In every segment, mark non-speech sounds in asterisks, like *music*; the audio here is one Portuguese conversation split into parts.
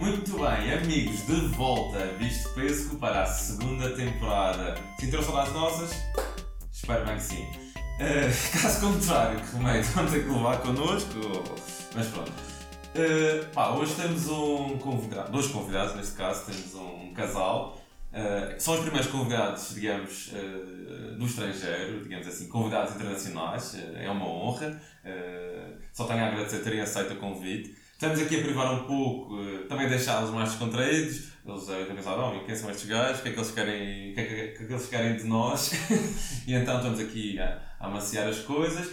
Muito bem, amigos, de volta, visto pesco para a segunda temporada. Sentiram saudades nossas? Espero bem que sim. Uh, *laughs* caso contrário, que remédio vão ter que levar connosco, mas pronto. Uh, pá, hoje temos um convidado, dois convidados neste caso, temos um casal. Uh, são os primeiros convidados, digamos, uh, do estrangeiro, digamos assim, convidados internacionais, uh, é uma honra. só tenho a agradecer terem aceito o convite. Estamos aqui a privar um pouco, também deixá-los mais descontraídos. Eles devem pensar, oh, quem são estes gajos? O que é que eles querem, que é que, que, é que eles querem de nós? *laughs* e então estamos aqui a, a amaciar as coisas.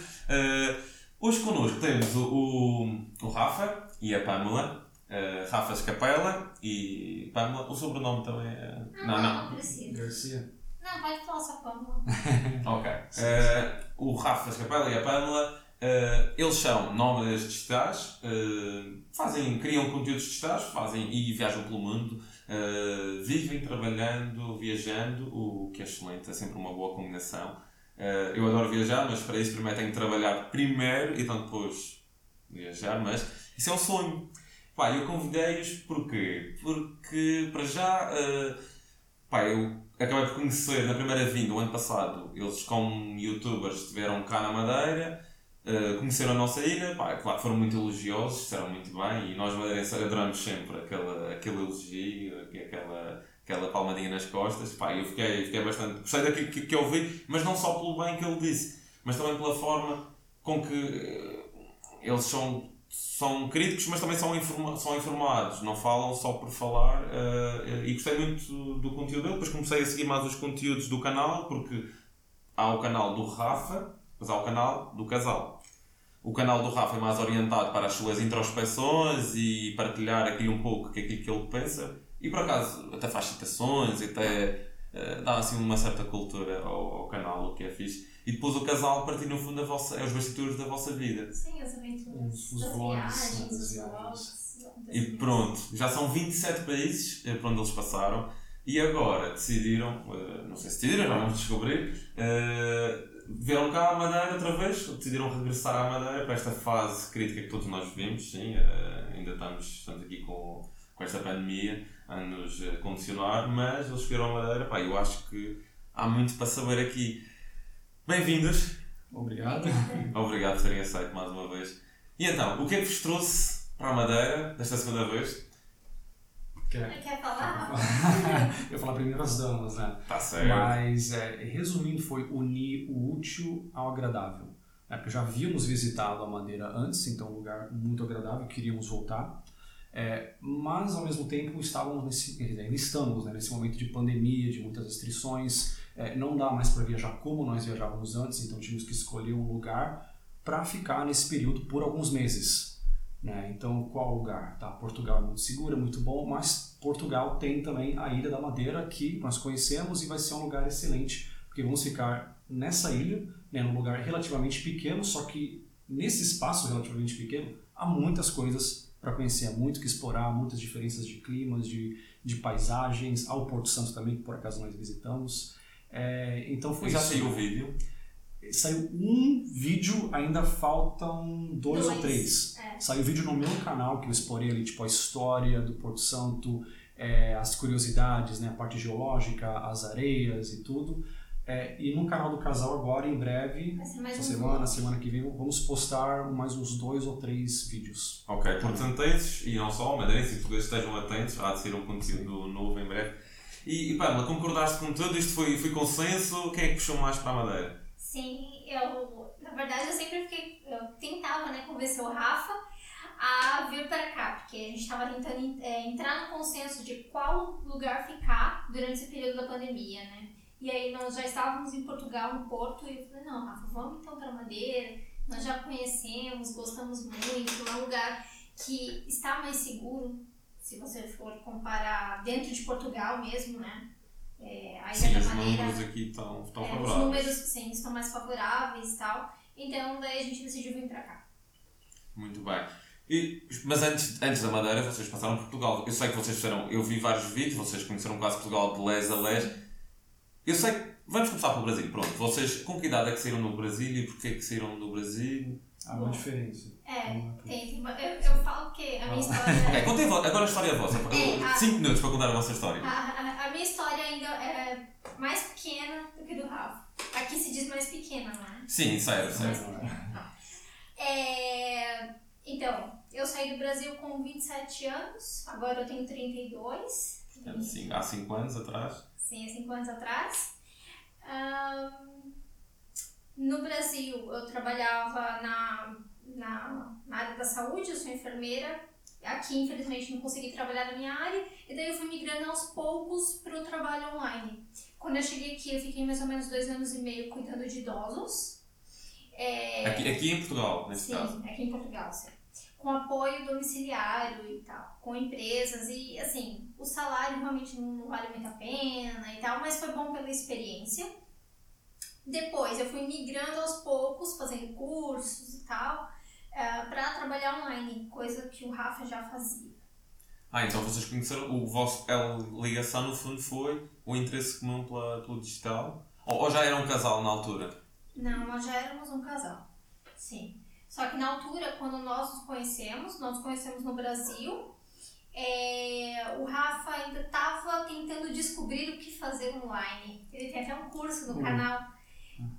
hoje connosco temos o, o, o Rafa e a Pamela. Uh, Rafa Escapela e Pamela. O sobrenome também é. Não, não. não. Garcia. Não, pode falar só Pamela. *laughs* ok. Uh, o Rafa Escapela e a Pamela. Uh, eles são nómadas digitais, uh, fazem, criam conteúdos digitais fazem, e viajam pelo mundo, uh, vivem trabalhando, viajando, o que é excelente, é sempre uma boa combinação. eu adoro viajar, mas para isso primeiro tenho que trabalhar primeiro e então depois viajar, mas isso é um sonho. Pá, eu convidei-os porquê? Porque, para já, uh, pá, eu acabei de conhecer na primeira vinda, o ano passado, eles como youtubers estiveram cá na Madeira, uh, conheceram a nossa ilha, pá, claro, foram muito elogiosos, disseram muito bem, e nós madeirenses adoramos sempre aquele, aquele elogio, aquela, aquela palmadinha nas costas, pá, eu fiquei, fiquei bastante, gostei daquilo que, que eu ouvi, mas não só pelo bem que ele disse, mas também pela forma com que uh, eles são são críticos, mas também são, informa são informados, não falam só por falar. Uh, e gostei muito do conteúdo dele. Depois comecei a seguir mais os conteúdos do canal, porque há o canal do Rafa, mas há o canal do casal. O canal do Rafa é mais orientado para as suas introspeções e partilhar aqui um pouco que aquilo que ele pensa. E por acaso até faz citações e até uh, dá assim uma certa cultura ao, ao canal, o que é fixe e depois o casal partir no fundo da vossa, é os bastidores da vossa vida. Sim, as aventuras, os, os vlogs, viagens, os vlogs. E pronto, já são 27 países eh, por onde eles passaram e agora decidiram, eh, não sei se decidiram, já vamos descobrir, uh, vieram cá à Madeira outra vez, decidiram regressar à Madeira para esta fase crítica que todos nós vivemos, sim, uh, ainda estamos, estamos aqui com, com esta pandemia a nos condicionar, mas eles vieram à Madeira, pá, eu acho que há muito para saber aqui. Bem-vindos. Obrigado. *laughs* Obrigado por terem aceito mais uma vez. E então, o que é que vos trouxe para a Madeira desta segunda vez? Quer, Quer falar? *laughs* Eu falar primeiro as damas, né? Tá certo. Mas, é, resumindo, foi unir o útil ao agradável. É, porque já havíamos visitado a Madeira antes, então um lugar muito agradável, queríamos voltar. É, mas, ao mesmo tempo, estávamos nesse, ainda estamos né, nesse momento de pandemia, de muitas restrições, é, não dá mais para viajar como nós viajávamos antes, então tínhamos que escolher um lugar para ficar nesse período por alguns meses. Né? Então, qual lugar? Tá, Portugal é muito seguro, é muito bom, mas Portugal tem também a Ilha da Madeira, que nós conhecemos e vai ser um lugar excelente, porque vamos ficar nessa ilha, né, num lugar relativamente pequeno, só que nesse espaço relativamente pequeno há muitas coisas para conhecer, há muito que explorar, muitas diferenças de climas, de, de paisagens, há o Porto Santo também, que por acaso nós visitamos. É, então foi Já saiu o vídeo? Saiu um vídeo, ainda faltam dois, dois. ou três. É. Saiu vídeo no meu canal que eu explorei ali, tipo, a história do Porto Santo, é, as curiosidades, né, a parte geológica, as areias e tudo. É, e no canal do casal agora, em breve, essa semana, semana que vem, vamos postar mais uns dois ou três vídeos. Ok, portanto, esses, e não só, madeirenses e portugueses estejam atentos, há de ser um conteúdo Sim. novo em breve. E, e Pamela, concordaste com tudo? Isto foi, foi consenso? Quem é que puxou mais para a Madeira? Sim, eu, na verdade, eu sempre fiquei, eu tentava, né, convencer o Rafa a vir para cá, porque a gente estava tentando é, entrar no consenso de qual lugar ficar durante esse período da pandemia, né? E aí nós já estávamos em Portugal, no Porto, e eu falei, não, Rafa, vamos então para Madeira, nós já conhecemos, gostamos muito, é um lugar que está mais seguro, se você for comparar dentro de Portugal mesmo, né? É, a sim, os números aqui estão, estão é, favoráveis. Os números, sim, estão mais favoráveis e tal. Então, daí a gente decidiu vir para cá. Muito bem. E, mas antes, antes da Madeira, vocês passaram por Portugal. Eu sei que vocês fizeram, eu vi vários vídeos, vocês conheceram quase Portugal de les a les. Eu sei que, vamos começar pelo Brasil. Pronto, vocês com que idade é que saíram do Brasil e porquê é que saíram do Brasil? Há uma diferença. É, tem, eu, eu falo que a minha história. *laughs* Ok, contem vo- agora a história é vossa. É, a- 5 minutos para contar a vossa história. A, a- a minha história ainda é mais pequena do que do Rafa. Aqui se diz mais pequena, não é? Sim, sério, sério. É, então, eu saí do Brasil com 27 anos, agora eu tenho 32. Sim, há 5 anos atrás. Sim, há 5 anos atrás. Ahn, no Brasil, eu trabalhava na, na, na área da saúde, eu sou enfermeira. Aqui, infelizmente, não consegui trabalhar na minha área. E daí eu fui migrando aos poucos para o trabalho online. Quando eu cheguei aqui, eu fiquei mais ou menos dois anos e meio cuidando de idosos. É, Aqui, aqui em Portugal, neste Sim, caso. aqui em Portugal, sim. Com apoio domiciliário e tal, com empresas e assim, o salário realmente não vale muito a pena e tal, mas foi bom pela experiência. Depois eu fui migrando aos poucos, fazendo cursos e tal, para trabalhar online, coisa que o Rafa já fazia. Ah, então vocês conheceram, o vosso, a ligação no fundo foi o interesse comum pela, pelo digital? Ou, ou já era um casal na altura? Não, nós já éramos um casal. Sim. Só que na altura, quando nós nos conhecemos, nós nos conhecemos no Brasil, é, o Rafa ainda estava tentando descobrir o que fazer online. Ele tem até um curso no Uhum. canal,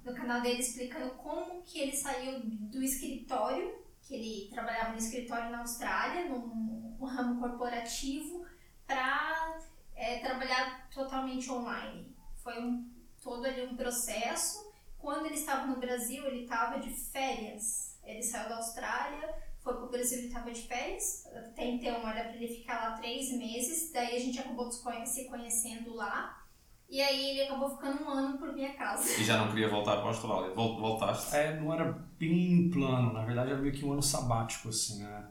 no canal dele explicando como que ele saiu do escritório, que ele trabalhava no escritório na Austrália, num, num ramo corporativo, para trabalhar totalmente online. Foi um, todo ali um processo. Quando ele estava no Brasil, ele estava de férias. Ele saiu da Austrália, foi pro Brasil, ele estava de férias. Até então era para ele ficar lá três meses. Daí a gente acabou se conhecendo lá. E aí ele acabou ficando um ano por minha casa. E já não queria voltar para a Austrália. Vol- Voltaste? É, não era bem plano, na verdade era meio que um ano sabático, assim, né?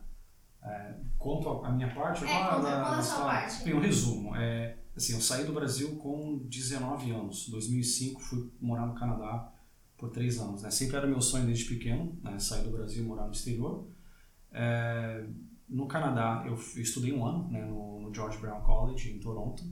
É, quanto a, minha parte, É, agora, conta- da- sua parte. Tem um resumo. É, assim, eu saí do Brasil com 19 anos. Em 2005 fui morar no Canadá por 3 anos. Né? Sempre era meu sonho desde pequeno, né? sair do Brasil e morar no exterior. É, no Canadá eu eu estudei um ano né? no, no George Brown College, em Toronto.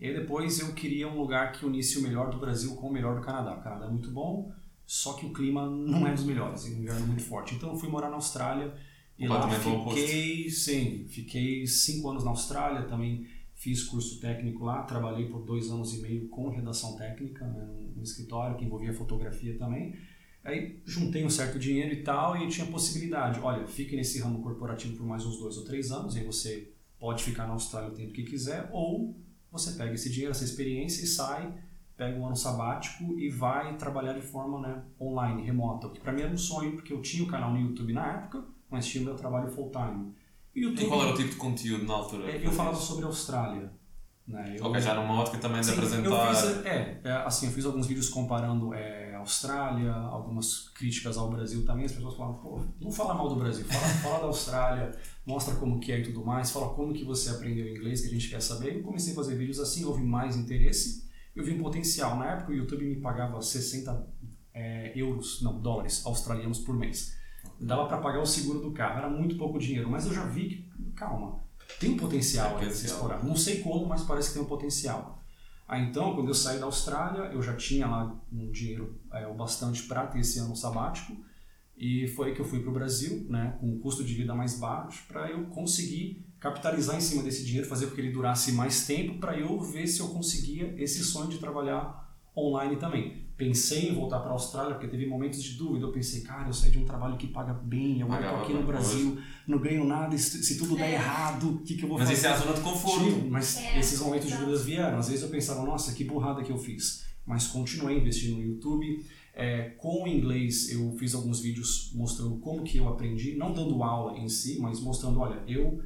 E aí depois eu queria um lugar que unisse o melhor do Brasil com o melhor do Canadá. O Canadá é muito bom, só que o clima não é dos melhores, é um inverno muito forte. Então eu fui morar na Austrália e lá oposto. fiquei, sim, fiquei cinco anos na Austrália, também fiz curso técnico lá, trabalhei por dois anos e meio com redação técnica, né, num escritório que envolvia fotografia também. Aí juntei um certo dinheiro e tal e tinha possibilidade, olha, fique nesse ramo corporativo por mais uns dois ou três anos, aí você pode ficar na Austrália o tempo que quiser, ou você pega esse dinheiro, essa experiência e sai, pega um ano sabático e vai trabalhar de forma né, online, remota. O que para mim era um sonho, porque eu tinha o canal no YouTube na época, mas tinha o meu trabalho full time. E o E YouTube, qual era o tipo de conteúdo na altura? é, eu falava sobre a Austrália. Né? Eu, Ok, já numa ótica também de Sim, apresentar. Fiz, é, é, assim, eu fiz alguns vídeos comparando é, Austrália, algumas críticas ao Brasil também. As pessoas falavam, pô, não fala mal do Brasil, fala, *laughs* fala da Austrália, mostra como que é e tudo mais, fala como que você aprendeu inglês, que a gente quer saber. Eu comecei a fazer vídeos assim, houve mais interesse, eu vi um potencial. Na época o YouTube me pagava 60 é, euros, não, dólares australianos por mês. Dava para pagar o seguro do carro, era muito pouco dinheiro, mas eu já vi que, calma, tem um potencial Potencial. explorar. Não sei como, mas parece que tem um potencial. Aí então, quando eu saí da Austrália, eu já tinha lá um dinheiro é, o bastante para ter esse ano sabático e foi que eu fui para o Brasil, né, com um custo de vida mais baixo, para eu conseguir capitalizar em cima desse dinheiro, fazer com que ele durasse mais tempo, para eu ver se eu conseguia esse sonho de trabalhar online também. Pensei em voltar para a Austrália, porque teve momentos de dúvida. Eu pensei, cara, eu saí de um trabalho que paga bem, agora eu Pagava aqui no Brasil, não ganho nada, se tudo der É. errado, o que, que eu vou Mas fazer? isso é a zona de conforto. Sim, mas É, esses momentos de dúvidas vieram. Às vezes eu pensava, nossa, que burrada que eu fiz. Mas continuei investindo no YouTube. É, com o inglês eu fiz alguns vídeos mostrando como que eu aprendi, não dando aula em si, mas mostrando, olha, eu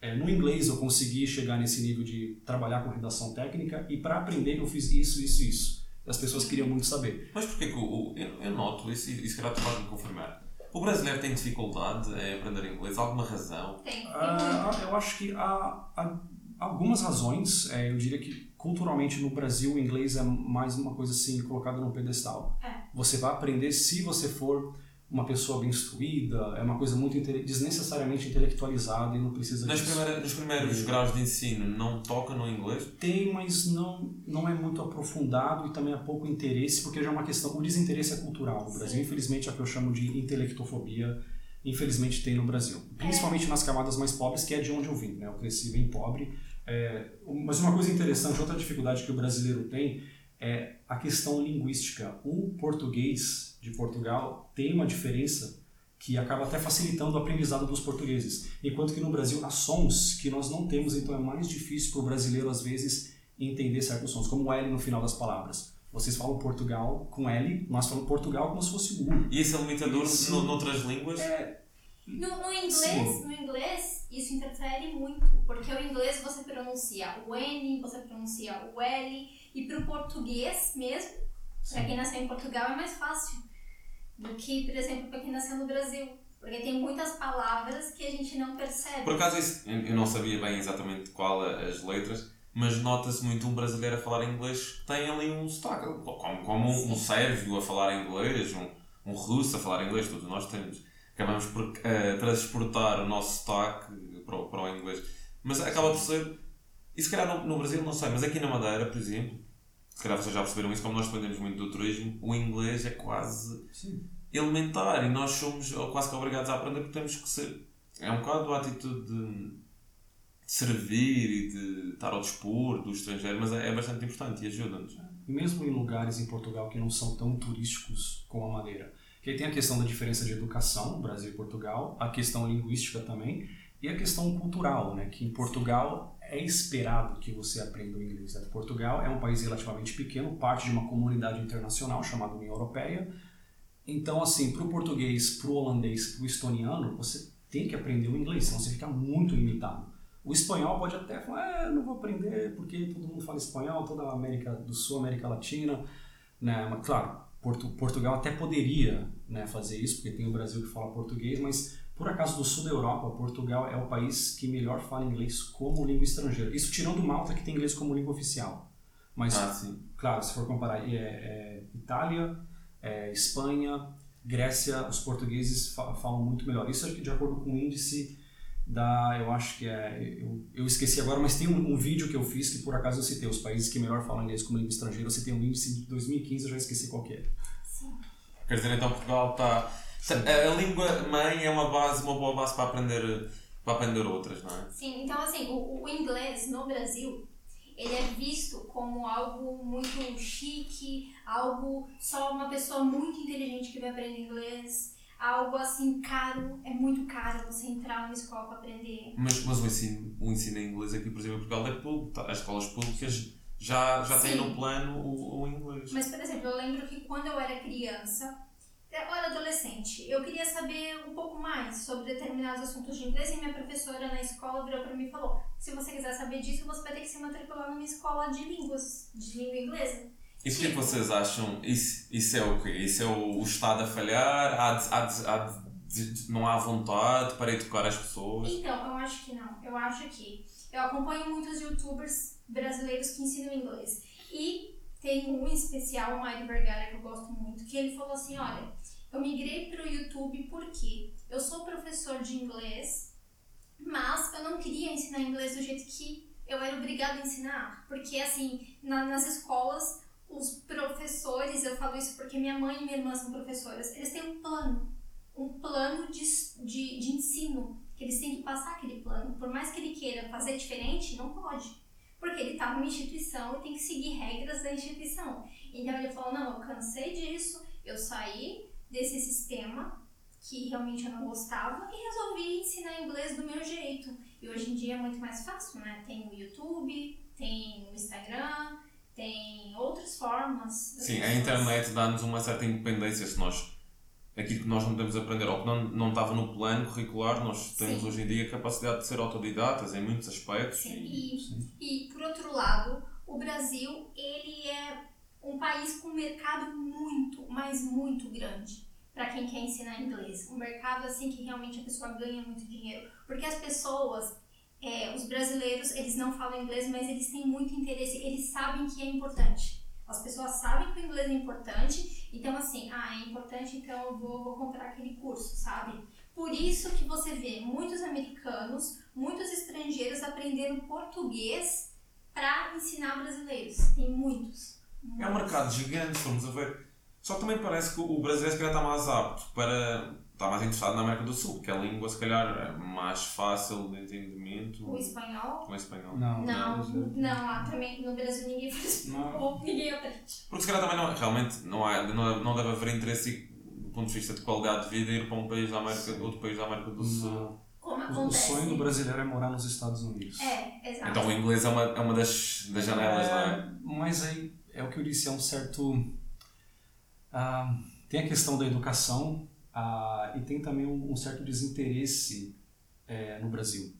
é, no inglês eu consegui chegar nesse nível de trabalhar com redação técnica e para aprender eu fiz isso, isso, isso. As pessoas queriam muito saber. Mas porquê que eu, eu noto, isso, isso que calhar tu vais me confirmar. O brasileiro tem dificuldade em aprender inglês? Alguma razão? Tem, Ah, eu acho que há, há algumas razões. É, eu diria que culturalmente no Brasil o inglês é mais uma coisa assim colocada no pedestal. É. Você vai aprender se você for uma pessoa bem instruída, é uma coisa muito intele desnecessariamente intelectualizada e não precisa Nas disso. primeira, nos primeiros E- graus de ensino não toca no inglês? Tem, mas não, não é muito aprofundado e também há pouco interesse, porque já é uma questão. O desinteresse é cultural no Brasil. Sim. Infelizmente, é o que eu chamo de intelectofobia, infelizmente tem no Brasil. Principalmente nas camadas mais pobres, que é de onde eu vim. Né? Eu cresci bem pobre. É, mas uma coisa interessante, outra dificuldade que o brasileiro tem é a questão linguística. O português de Portugal tem uma diferença que acaba até facilitando o aprendizado dos portugueses. Enquanto que no Brasil há sons que nós não temos, então é mais difícil para o brasileiro, às vezes, entender certos sons, como o L no final das palavras. Vocês falam Portugal com L, nós falamos Portugal como se fosse U. E isso é limitador Isso- no, noutras línguas? É, No, no inglês, Sim. no inglês, isso interfere muito, porque o inglês você pronuncia o N, você pronuncia o L, e pro português mesmo, pra quem nasceu em Portugal é mais fácil do que, por exemplo, pra quem nasceu no Brasil. Porque tem muitas palavras que a gente não percebe. Por acaso isso, eu não sabia bem exatamente qual as letras, mas nota-se muito um brasileiro a falar inglês que tem ali um sotaque, como, como um, um sérvio a falar inglês, um, um russo a falar inglês, todos nós temos. Acabamos por eh, transportar o nosso sotaque para, o- para o inglês. Mas acaba por ser. E se calhar no, no Brasil, não sei, mas aqui na Madeira, por exemplo, se calhar vocês já perceberam isso, como nós dependemos muito do turismo, o inglês é quase sim. elementar e nós somos quase que obrigados a aprender porque temos que ser. É um bocado a atitude de servir e de estar ao dispor do estrangeiro, mas é, é bastante importante e ajuda-nos. E mesmo em lugares em Portugal que não são tão turísticos como a Madeira. Que aí tem a questão da diferença de educação, Brasil e Portugal, a questão linguística também, e a questão cultural, né? Que em Portugal é esperado que você aprenda o inglês. Né? Portugal é um país relativamente pequeno, parte de uma comunidade internacional chamada União Europeia. Então, assim, para o português, para o holandês, para o estoniano, você tem que aprender o inglês, senão você fica muito limitado. O espanhol pode até falar, ah, não vou aprender porque todo mundo fala espanhol, toda a América do Sul, América Latina, né? Mas, claro, Portu Portugal até poderia né, fazer isso, porque tem o Brasil que fala português, mas por acaso do sul da Europa, Portugal é o país que melhor fala inglês como língua estrangeira. Isso tirando Malta, que tem inglês como língua oficial. Mas, Ah, sim. claro, se for comparar, é, é Itália, é Espanha, Grécia, os portugueses fa falam muito melhor. Isso é de acordo com o índice da, eu acho que é, eu, eu esqueci agora, mas tem um, um vídeo que eu fiz que por acaso eu citei os países que melhor falam inglês como língua estrangeira. Eu citei um índice de 2015, eu já esqueci qual que é. Sim. Quer dizer, então Portugal está. A, a língua mãe é uma base, uma boa base para aprender, para aprender outras, não é? Sim, então assim, o, o inglês no Brasil, ele é visto como algo muito chique, algo só uma pessoa muito inteligente que vai aprender inglês, algo assim caro, é muito caro você entrar numa escola para aprender. Mas, mas o, ensino, o ensino em inglês aqui, por exemplo, em Portugal é público. tá? As escolas públicas já, já têm no plano o, o inglês. Mas, por exemplo, eu lembro que quando eu era criança, eu era adolescente, eu queria saber um pouco mais sobre determinados assuntos de inglês e minha professora na escola virou para mim e falou: se você quiser saber disso, você vai ter que se matricular numa escola de línguas, de língua inglesa. E por que é vocês acham? Isso, isso é o quê? Isso é o, o Estado a falhar? Há de- há de- há de- não há vontade para educar as pessoas? Então, eu acho que não. Eu acho que eu acompanho muitos youtubers brasileiros que ensinam inglês. E tem um em especial, o Mário Vergara, que eu gosto muito, que ele falou assim: olha, eu migrei para o YouTube porque eu sou professor de inglês, mas eu não queria ensinar inglês do jeito que eu era obrigado a ensinar. Porque, assim, na- nas escolas, os professores, eu falo isso porque minha mãe e minha irmã são professoras, eles têm um plano um plano de, de, de ensino, que eles têm que passar aquele plano. Por mais que ele queira fazer diferente, não pode. Porque ele está numa instituição e tem que seguir regras da instituição. Então ele falou: não, eu cansei disso, eu saí desse sistema que realmente eu não gostava e resolvi ensinar inglês do meu jeito. E hoje em dia é muito mais fácil, né? Tem o YouTube, tem o Instagram, tem outras formas. Sim, a internet dá-nos uma certa independência se nós. Aquilo que nós não podemos aprender ou que não, não estava no plano curricular, nós temos Sim. hoje em dia a capacidade de ser autodidatas em muitos aspectos. Sim, e- e, e por outro lado, o Brasil ele é um país com um mercado muito, mas muito grande para quem quer ensinar inglês. Um mercado assim que realmente a pessoa ganha muito dinheiro, porque as pessoas, é, os brasileiros, eles não falam inglês, mas eles têm muito interesse, eles sabem que é importante. As pessoas sabem que o inglês é importante, então assim, ah, é importante, então eu vou, vou comprar aquele curso, sabe? Por isso que você vê muitos americanos, muitos estrangeiros aprendendo português para ensinar brasileiros. Tem muitos. É um mercado gigante, vamos a ver. Só que também parece que o brasileiro se calhar está mais apto para. está mais interessado na América do Sul, porque a língua se calhar é mais fácil de entendimento. O espanhol? O espanhol. Não, Não, não, não, lá também no Brasil ninguém faz *laughs* Não. espanhol, ninguém aprende. Porque se calhar também não, realmente não, há, não, não deve haver interesse do ponto de vista de qualidade de vida ir para um país da América, outro país da América do Sul. Não. Como O- sonho do brasileiro é morar nos Estados Unidos. É, exato. Então o inglês é uma, é uma das, das janelas, não é? É, mas aí é o que eu disse, é um certo. ah, tem a questão da educação ah, e tem também um, um certo desinteresse eh, no Brasil.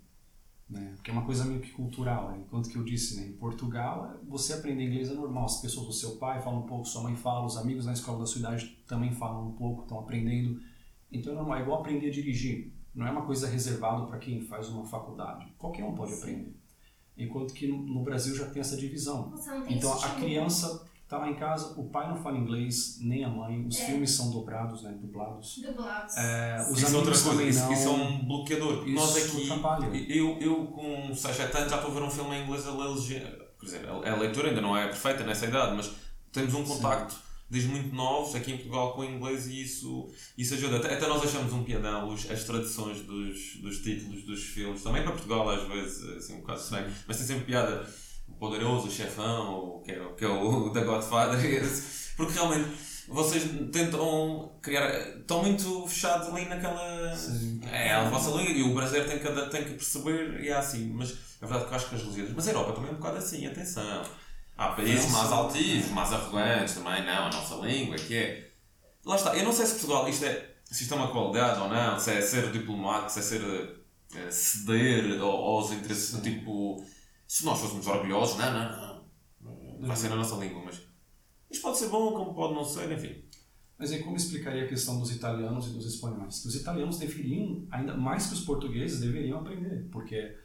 Né? Porque é uma coisa meio que cultural. Né? Enquanto que eu disse, né? em Portugal, você aprender inglês é normal. As pessoas do seu pai falam um pouco, sua mãe fala, os amigos na escola da sua idade também falam um pouco, estão aprendendo. Então é normal, é igual aprender a dirigir. Não é uma coisa reservada para quem faz uma faculdade. Qualquer um pode aprender. Enquanto que no, no Brasil já tem essa divisão. Não tem Então a estímulo. criança tá lá em casa, o pai não fala inglês, nem a mãe, os É. filmes são dobrados, né, dublados. Dublados. É, os Isso é outra coisa, isso, não. isso é um bloqueador. Porque nós Isso aqui, atrapalha. eu, eu com 6, 7 anos já estou a ver um filme em inglês a ler. Quer dizer, a leitura ainda não é perfeita nessa idade, mas temos um contacto desde muito novos aqui em Portugal com o inglês e isso, isso ajuda. Até, até nós achamos um piadão os, as traduções dos, dos títulos dos filmes, também para Portugal às vezes assim um bocado estranho, mas tem sempre piada. O poderoso, o chefão, o que é, o que é o *laughs* da Godfather, porque realmente vocês tentam criar. estão muito fechados ali naquela. Sim. É a vossa língua e o brasileiro tem que, tem que perceber e é assim. Mas é verdade que eu acho que as legendas. Mas a Europa também é um bocado assim, atenção. Há países França. mais altivos, mais arrogantes também, não, a nossa língua, que é. Lá está, eu não sei se Portugal isto é. se isto é uma qualidade ou não, se é ser diplomático, se é ser. eh, ceder ao- aos interesses do tipo. Se nós fôssemos orgulhosos, não, não, não. Vai ser na nossa língua, mas. Isto pode ser bom, como pode não ser, enfim. Mas aí como explicaria a questão dos italianos e dos espanhóis? Os italianos deveriam, ainda mais que os portugueses, deveriam aprender, porque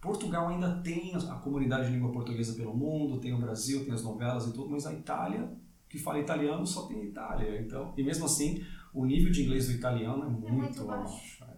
Portugal ainda tem a comunidade de língua portuguesa pelo mundo, tem o Brasil, tem as novelas e tudo, mas a Itália, que fala italiano, só tem Itália. Então, e mesmo assim, o nível de inglês do italiano é muito, muito baixo. baixo. é.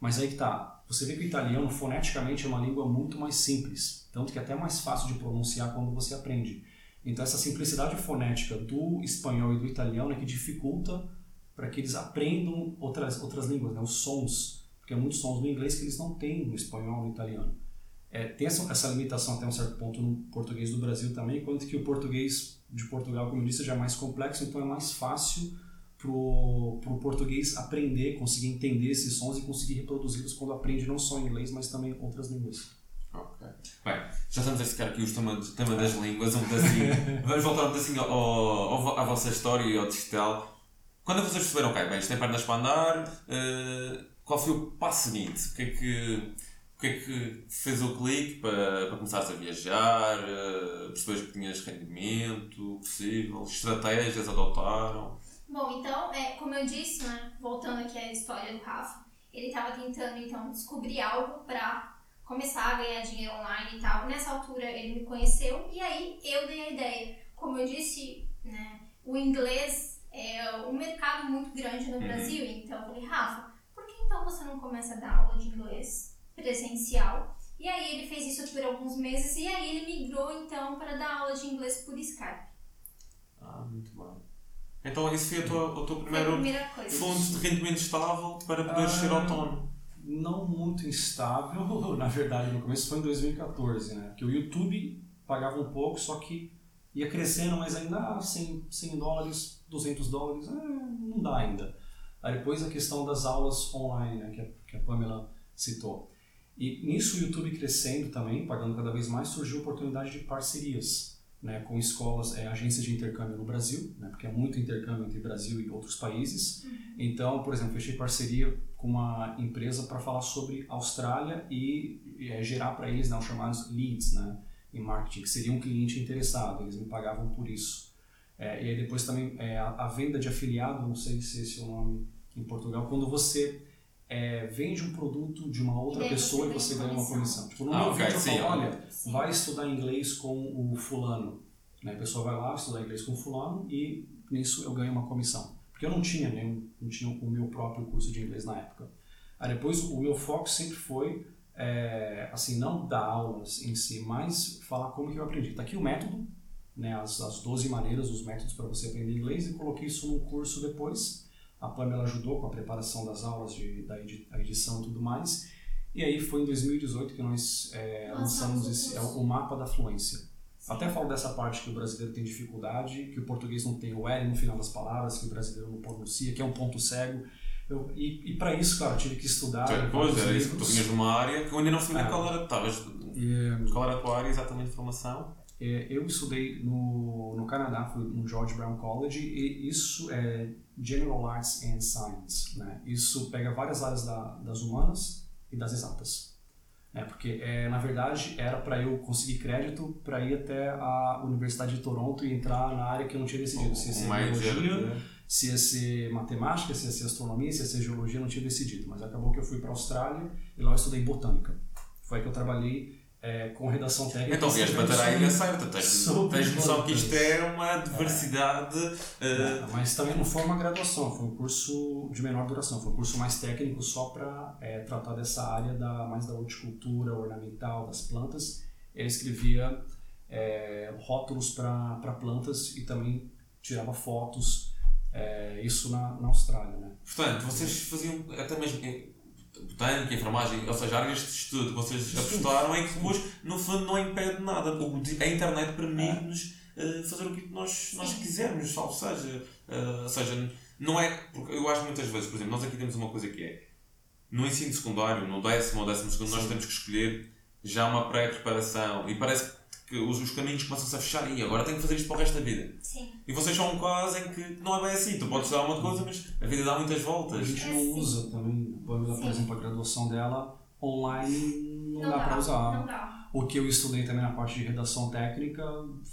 Mas aí que tá. Você vê que o italiano, foneticamente, é uma língua muito mais simples. Tanto que é até mais fácil de pronunciar quando você aprende. Então, essa simplicidade fonética do espanhol e do italiano é que dificulta para que eles aprendam outras, outras línguas, né? os sons. Porque há muitos sons no inglês que eles não têm no espanhol e no italiano. É, tem essa, essa limitação até um certo ponto no português do Brasil também, enquanto que o português de Portugal, como eu disse, já é mais complexo, então é mais fácil pro, pro português aprender, conseguir entender esses sons e conseguir reproduzi-los quando aprende não só inglês, mas também outras línguas. Ok. Bem, já estamos a secar aqui o tema, tema das línguas, um pedacinho. *laughs* Vamos voltar um pedacinho ao, ao- à vossa história e ao digital. Quando vocês perceberam, ok, bem, isto tem pernas para andar, eh, qual foi o passo seguinte? O que é que, o que, é que fez o clique para, para começares a viajar? Uh, perceberes que tinhas rendimento possível? Estratégias adotaram? Bom, então, é, como eu disse, né, voltando aqui à história do Rafa, ele estava tentando então descobrir algo para começar a ganhar dinheiro online e tal. Nessa altura ele me conheceu e aí eu dei a ideia. Como eu disse, né, o inglês é um mercado muito grande no Uhum. Brasil, então eu falei, Rafa, por que então você não começa a dar aula de inglês presencial? E aí ele fez isso por alguns meses e aí ele migrou então para dar aula de inglês por Skype. Ah, muito bem. Então, isso foi a tua, a primeiro primeira coisa. fonte de rendimento estável para poderes ser Ah. autónomo. Não muito instável, *laughs* na verdade, no começo foi em 2014, né? Porque o YouTube pagava um pouco, só que ia crescendo, mas ainda ah, 100, 100 dólares, 200 dólares, ah, não dá ainda. Aí depois a questão das aulas online, né, que, a, que a Pamela citou. E nisso o YouTube crescendo também, pagando cada vez mais, surgiu a oportunidade de parcerias né, com escolas, é, agências de intercâmbio no Brasil, né, porque é muito intercâmbio entre Brasil e outros países. Então, por exemplo, fechei parceria com uma empresa para falar sobre Austrália e, e, é, gerar para eles né, os chamados leads né, em marketing, que seria um cliente interessado, eles me pagavam por isso. É, e aí depois também é, a, a venda de afiliado, não sei se esse é o nome em Portugal, quando você é, vende um produto de uma outra E pessoa e você ganha uma comissão. Tipo, no Ah, meu ok, vídeo eu sim, falo, ó. olha, Sim. vai estudar inglês com o fulano. Né? A pessoa vai lá, estudar inglês com fulano e nisso eu ganho uma comissão. Porque eu não tinha nenhum, não tinha o meu próprio curso de inglês na época. Aí depois o meu foco sempre foi, é, assim, não dar aulas em si, mas falar como que eu aprendi. Tá aqui o método, né, as, as 12 maneiras, os métodos para você aprender inglês e coloquei isso num curso depois. A Pamela ajudou com a preparação das aulas, de, da edição e tudo mais. E aí foi em 2018 que nós é, lançamos esse, é, o mapa da fluência. Sim. Até falo dessa parte que o brasileiro tem dificuldade, que o português não tem o L no final das palavras, que o brasileiro não pronuncia, que é um ponto cego. Eu, e e para isso, cara, eu tive que estudar. Pois, era isso que tu vinhas numa área que eu ainda não sabia é, qual era, estavas, qual era a tua área exatamente de formação. É, eu estudei no, no Canadá, fui no George Brown College, e isso é General Arts and Science. Né? Isso pega várias áreas da, das humanas e das exatas. É, porque, é, na verdade, era para eu conseguir crédito para ir até a Universidade de Toronto e entrar na área que eu não tinha decidido. Se ia ser biologia, né? se ia ser matemática, se ia ser astronomia, se ia ser geologia, não tinha decidido. Mas acabou que eu fui para a Austrália e lá eu estudei botânica. Foi aí que eu trabalhei é, com redação técnica. Então vieste para a ilha certa, tens, tens noção que isto é uma diversidade. É. Uh... Mas também não foi uma graduação, foi um curso de menor duração, foi um curso mais técnico só para é, tratar dessa área da, mais da horticultura ornamental, das plantas. Ele escrevia é, rótulos para plantas e também tirava fotos, é, isso na, na Austrália. Né? Portanto, vocês faziam até mesmo botânica, enfermagem, ou seja, áreas de estudo que vocês apostaram em que depois, no fundo, não impede nada. A internet permite-nos uh, fazer o que nós, nós quisermos, salvo seja. Uh, ou seja, não é. Porque eu acho muitas vezes, por exemplo, nós aqui temos uma coisa que é. No ensino secundário, no décimo ou décimo segundo, nós temos que escolher já uma pré-preparação. E parece que os, os caminhos começam-se a fechar e agora tenho que fazer isto para o resto da vida. Sim. E vocês são um caso em que não é bem assim. Tu podes dar uma coisa, mas a vida dá muitas voltas. A gente não usa também, por exemplo, a graduação dela online não, não dá, dá para usar. Não dá. O que eu estudei também na parte de redação técnica,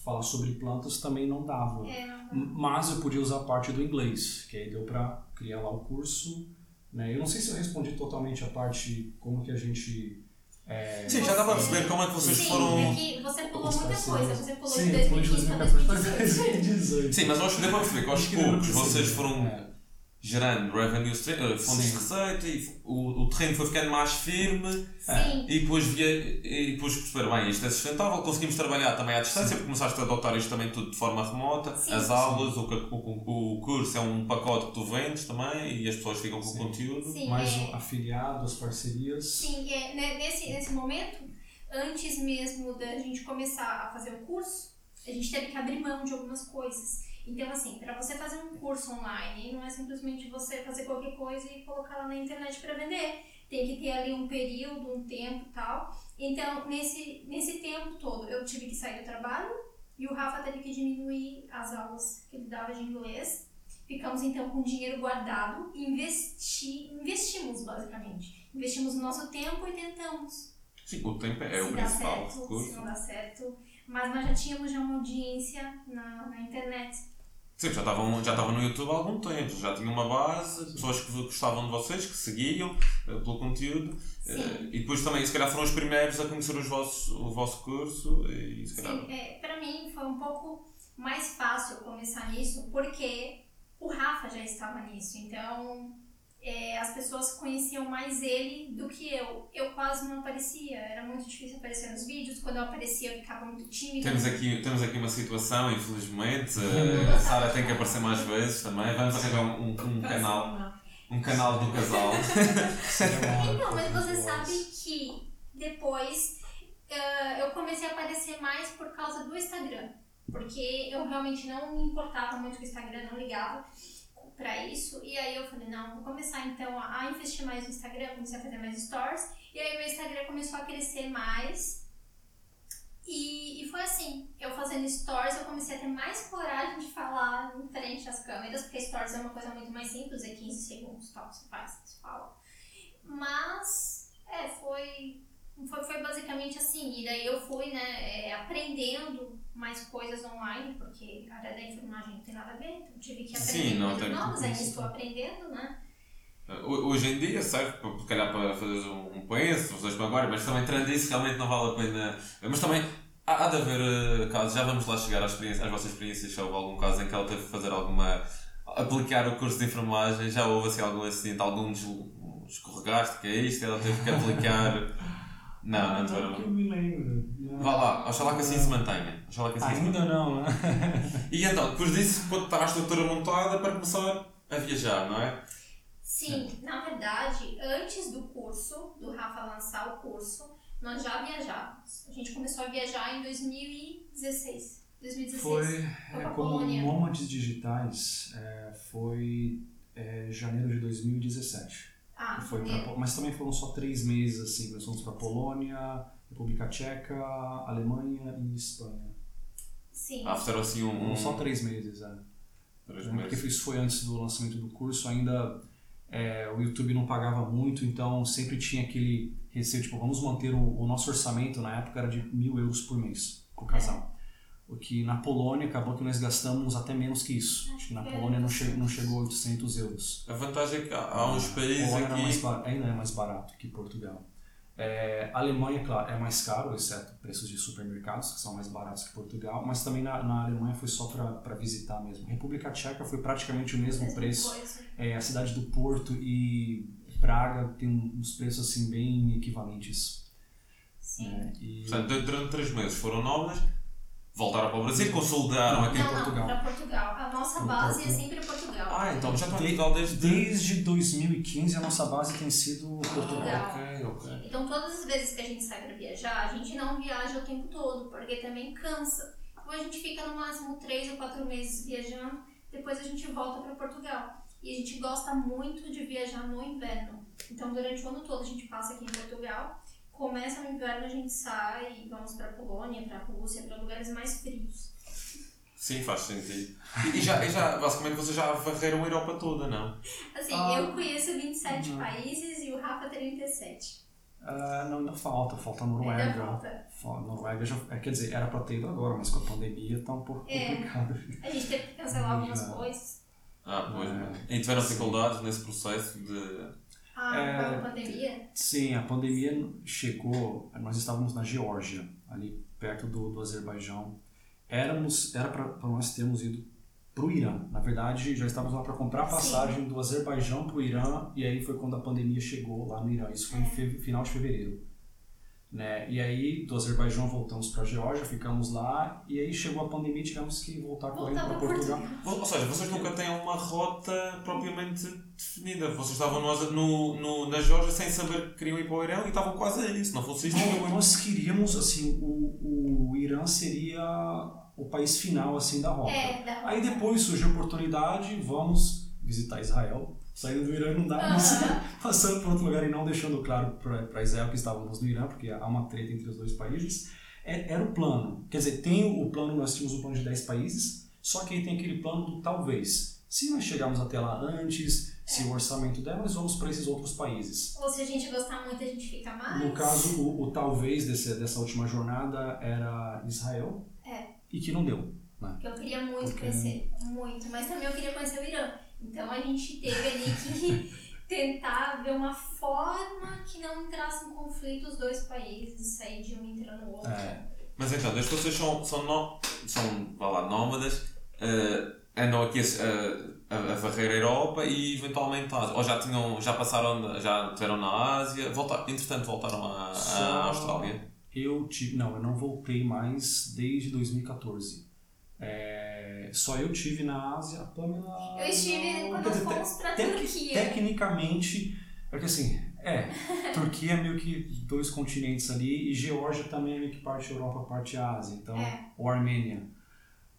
falar sobre plantas também não dava. É, não dá. Mas eu podia usar a parte do inglês, que aí deu para criar lá o curso. Né? Eu não sei se eu respondi totalmente a parte como que a gente é... Sim, já dá para perceber como é que vocês Sim, foram. Sim, você pulou muita coisa. Você pulou Sim, de 2015 para 2018. Sim, mas eu acho que deu para perceber que aos poucos vocês foram. Gerando revenue uh, fontes Sim. de receita e o, o terreno foi ficando mais firme Sim. e depois, via, e depois perceber, bem, isto é sustentável, conseguimos trabalhar também à distância, Sim. porque começaste a adotar isto também tudo de forma remota, Sim. as aulas, o, o, o curso é um pacote que tu vendes também e as pessoas ficam com o conteúdo. Sim, Mais é... um afiliado, as parcerias. Sim, é, né, nesse, nesse momento, antes mesmo da gente começar a fazer o curso, a gente teve que abrir mão de algumas coisas. Então, assim, para você fazer um curso online, não é simplesmente você fazer qualquer coisa e colocar lá na internet para vender. Tem que ter ali um período, um tempo tal. Então, nesse, nesse tempo todo, eu tive que sair do trabalho e o Rafa teve que diminuir as aulas que ele dava de inglês. Ficamos então com dinheiro guardado investi, investimos basicamente. Investimos o nosso tempo e tentamos. Sim, o tempo é se o principal. Certo, se não dá certo. Mas nós já tínhamos já uma audiência na, na internet. Sim, já estavam, já estavam no YouTube há algum tempo, já tinham uma base, pessoas que gostavam de vocês, que seguiam uh, pelo conteúdo. Uh, e depois também, se calhar, foram os primeiros a conhecer os vossos, o vosso curso. E, se calhar... Sim, é, para mim foi um pouco mais fácil começar nisso, porque o Rafa já estava nisso. Então, é, as pessoas conheciam mais ele do que eu. Eu quase não aparecia, era muito difícil aparecer nos vídeos. Quando eu aparecia, eu ficava muito tímida. Temos aqui, temos aqui uma situação, infelizmente. a Sara tem que aparecer mais vezes também. Vamos arranjar um, um, um canal. Um canal do casal. *laughs* então, mas você sabe que depois uh, eu comecei a aparecer mais por causa do Instagram. Porque eu realmente não me importava muito com o Instagram, não ligava para isso. E aí eu falei, não, vou começar então a investir mais no Instagram, comecei a fazer mais stories. E aí meu Instagram começou a crescer mais. E, e foi assim, eu fazendo stories, eu comecei a ter mais coragem de falar em frente às câmeras, porque stories é uma coisa muito mais simples, é 15 segundos, tal, você faz, você fala. Mas, é, foi foi, foi basicamente assim. E daí eu fui, né, é, aprendendo mais coisas online, porque a área da enfermagem não tem nada a ver, então tive que aprender Sim, coisas novas, ainda estou aprendendo, né? Hoje em dia serve, se calhar, para fazer um, um penso, fazer agora, mas também isso realmente não vale a pena. Mas também Há, há de haver uh, casos, já vamos lá chegar às, experiências, às vossas experiências, se houve algum caso em que ela teve que fazer alguma. aplicar o curso de enfermagem, já houve assim algum acidente, algum escorregaste, que é isto, ela teve que aplicar. *laughs* Não, não tiveram. Não, que eu me lembro. Vá lá, oxalá que assim se mantenha. Oxalá que assim Ainda se não? E então, depois disso, quando está a estrutura montada para começar a viajar, não é? Sim, na verdade, antes do curso, do Rafa lançar o curso, nós já viajávamos. A gente começou a viajar em 2016. 2016. Foi, Foi é, como. Nômades Digitais, é, foi é, janeiro de 2017. Ah, Foi pra, mas também foram só três meses, assim, nós fomos para Polônia, República Tcheca, Alemanha e Espanha. Sim. Ah, fizeram assim um. um Só três meses, é. três É, meses. Porque isso foi antes do lançamento do curso, ainda é, o YouTube não pagava muito, então sempre tinha aquele receio, tipo, vamos manter o, o nosso orçamento, na época era de mil euros por mês, com o casal. O que na Polônia acabou que nós gastamos até menos que isso. Acho que na que Polônia não, che não chegou a 800 euros. A vantagem é que há, uns países aqui. ainda é mais barato que Portugal. É, Alemanha, claro, é mais caro, exceto preços de supermercados, que são mais baratos que Portugal, mas também na, na Alemanha foi só para visitar mesmo. República Tcheca foi praticamente o mesmo preço. É, a cidade do Porto e Praga tem uns preços assim bem equivalentes. Sim. né? E Portanto, durante três meses foram nómadas, voltaram para o Brasil, consolidaram aqui. em Não, Portugal. não, para Portugal. A nossa Em base é Portugal. sempre Portugal. Ah, então já estão em Portugal desde. desde 2015 a nossa base tem sido Portugal. Portugal. Ok, ok. Então, todas as vezes que a gente sai para viajar, a gente não viaja o tempo todo, porque também cansa. Então, a gente fica no máximo três ou quatro meses viajando, depois a gente volta para Portugal. E a gente gosta muito de viajar no inverno. Então, durante o ano todo, a gente passa aqui em Portugal. Começa no inverno, a gente sai e vamos para Polônia, para Rússia, para lugares mais frios. Sim, faz sentido. E, e já, e já, basicamente, vocês já varreram a Europa toda, não? Assim, Ah, eu conheço 27 não. países e o Rafa 37. Ah, não, ainda falta, falta a Ainda Noruega. falta. Fa- Noruega já, é, quer dizer, era para ter ido agora, mas com a pandemia tá um pouco É. complicado. A gente teve que cancelar algumas Já. coisas. Ah, pois. É. E tiveram dificuldades nesse processo de. Ah, É. a pandemia. Sim, a pandemia chegou, nós estávamos na Geórgia, ali perto do, do Azerbaijão. Éramos, era para nós termos ido para o Irã. Na verdade, já estávamos lá para comprar passagem do Azerbaijão para o Irã e aí foi quando a pandemia chegou lá no Irã. Isso foi em fe- final de fevereiro. Né? E aí, do Azerbaijão voltamos para a Geórgia, ficamos lá e aí chegou a pandemia e tivemos que voltar correndo Voltar para para Portugal. Portugal. Ou seja, vocês nunca têm uma rota propriamente definida. Vocês estavam no, no, no, na Geórgia sem saber que queriam ir para o Irão e estavam quase a isso. Não fosse isto, Nós- não Nós queríamos, assim, o, o Irã seria o país final, assim, da rota. É, da Aí depois surgiu a oportunidade, vamos visitar Israel. Saindo do Irã não dá, mas Aham. *laughs* passando para outro lugar e não deixando claro para Israel que estávamos no Irã, porque há uma treta entre os dois países. É- Era o plano. Quer dizer, tem o plano, nós tínhamos o plano de 10 países, só que aí tem aquele plano do talvez. Se nós chegarmos até lá antes, se o orçamento der, nós vamos para esses outros países. Ou se a gente gostar muito, a gente fica mais. No caso, o, o talvez desse, dessa última jornada era Israel. É. E que não deu. Né? Que eu queria muito Porque- conhecer. Muito. Mas também eu queria conhecer o Irã. Então a gente teve ali que *laughs* tentar ver uma forma que não entrasse em conflito os dois países, sair de um entrando no outro. É. Mas então, que vocês são, são, nó- são lá, nómadas, eh, andam aqui a, a, a varrer a Europa e eventualmente a Ásia. Ou já, tinham, já passaram, já estiveram na Ásia, volta, entretanto voltaram à, Austrália. Eu tive, não, eu não voltei mais desde 2014. É, só eu tive na Ásia, a Pamela. Eu estive quando dizer, fomos pra tec- Turquia. Tecnicamente, porque assim, é, *laughs* Turquia é meio que dois continentes ali e Geórgia também é meio que parte Europa, parte Ásia, então, É. ou Armênia.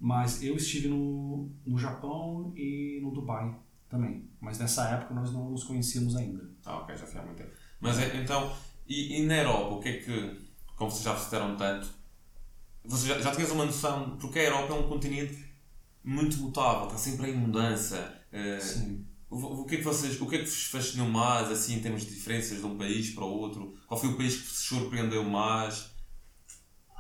Mas eu estive no, no Japão e no Dubai também. Mas nessa época nós não nos conhecíamos ainda. Ah, ok, já foi há muito tempo. Mas é, então, e, e na Europa, o que é que, como vocês já visitaram tanto, você já, já tinhas uma noção, porque a Europa é um continente muito mutável, está sempre em mudança. eh, Sim. o, o que é que vocês, o que é que vos fascinou mais, assim, em termos de diferenças de um país para o outro? Qual foi o país que vos surpreendeu mais?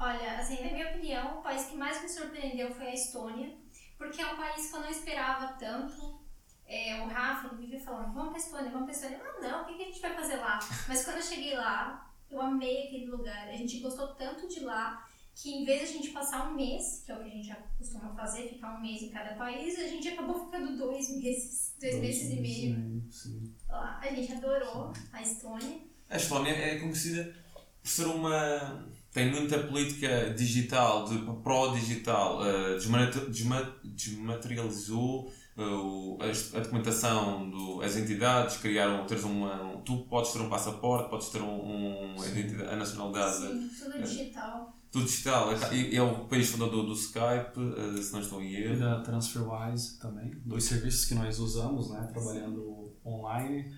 Olha, assim, na minha opinião, o país que mais me surpreendeu foi a Estônia, porque é um país que eu não esperava tanto. É, o Rafa ele vivia falando, vamos pra Estônia, vamos pra Estônia. Ah, não, o que, que a gente vai fazer lá? Mas quando eu cheguei lá, eu amei aquele lugar. A gente gostou tanto de lá que em vez de a gente passar um mês, que é o que a gente já costuma fazer, ficar um mês em cada país, a gente acabou ficando dois meses, dois, dois meses e meio. Sim. Lá. A gente adorou a Estônia. A Estónia é conhecida por ser uma. Tem muita política digital, de pró-digital, uh, desma- desmaterializou uh, a, documentação das entidades, criaram, teres uma, um- tu podes ter um passaporte, podes ter um, um a, nacionalidade, Sim, tudo digital. tudo digital. É, é o país fundador do Skype, uh, se não estou em E erro. da TransferWise também, dois serviços que nós usamos, né, trabalhando online.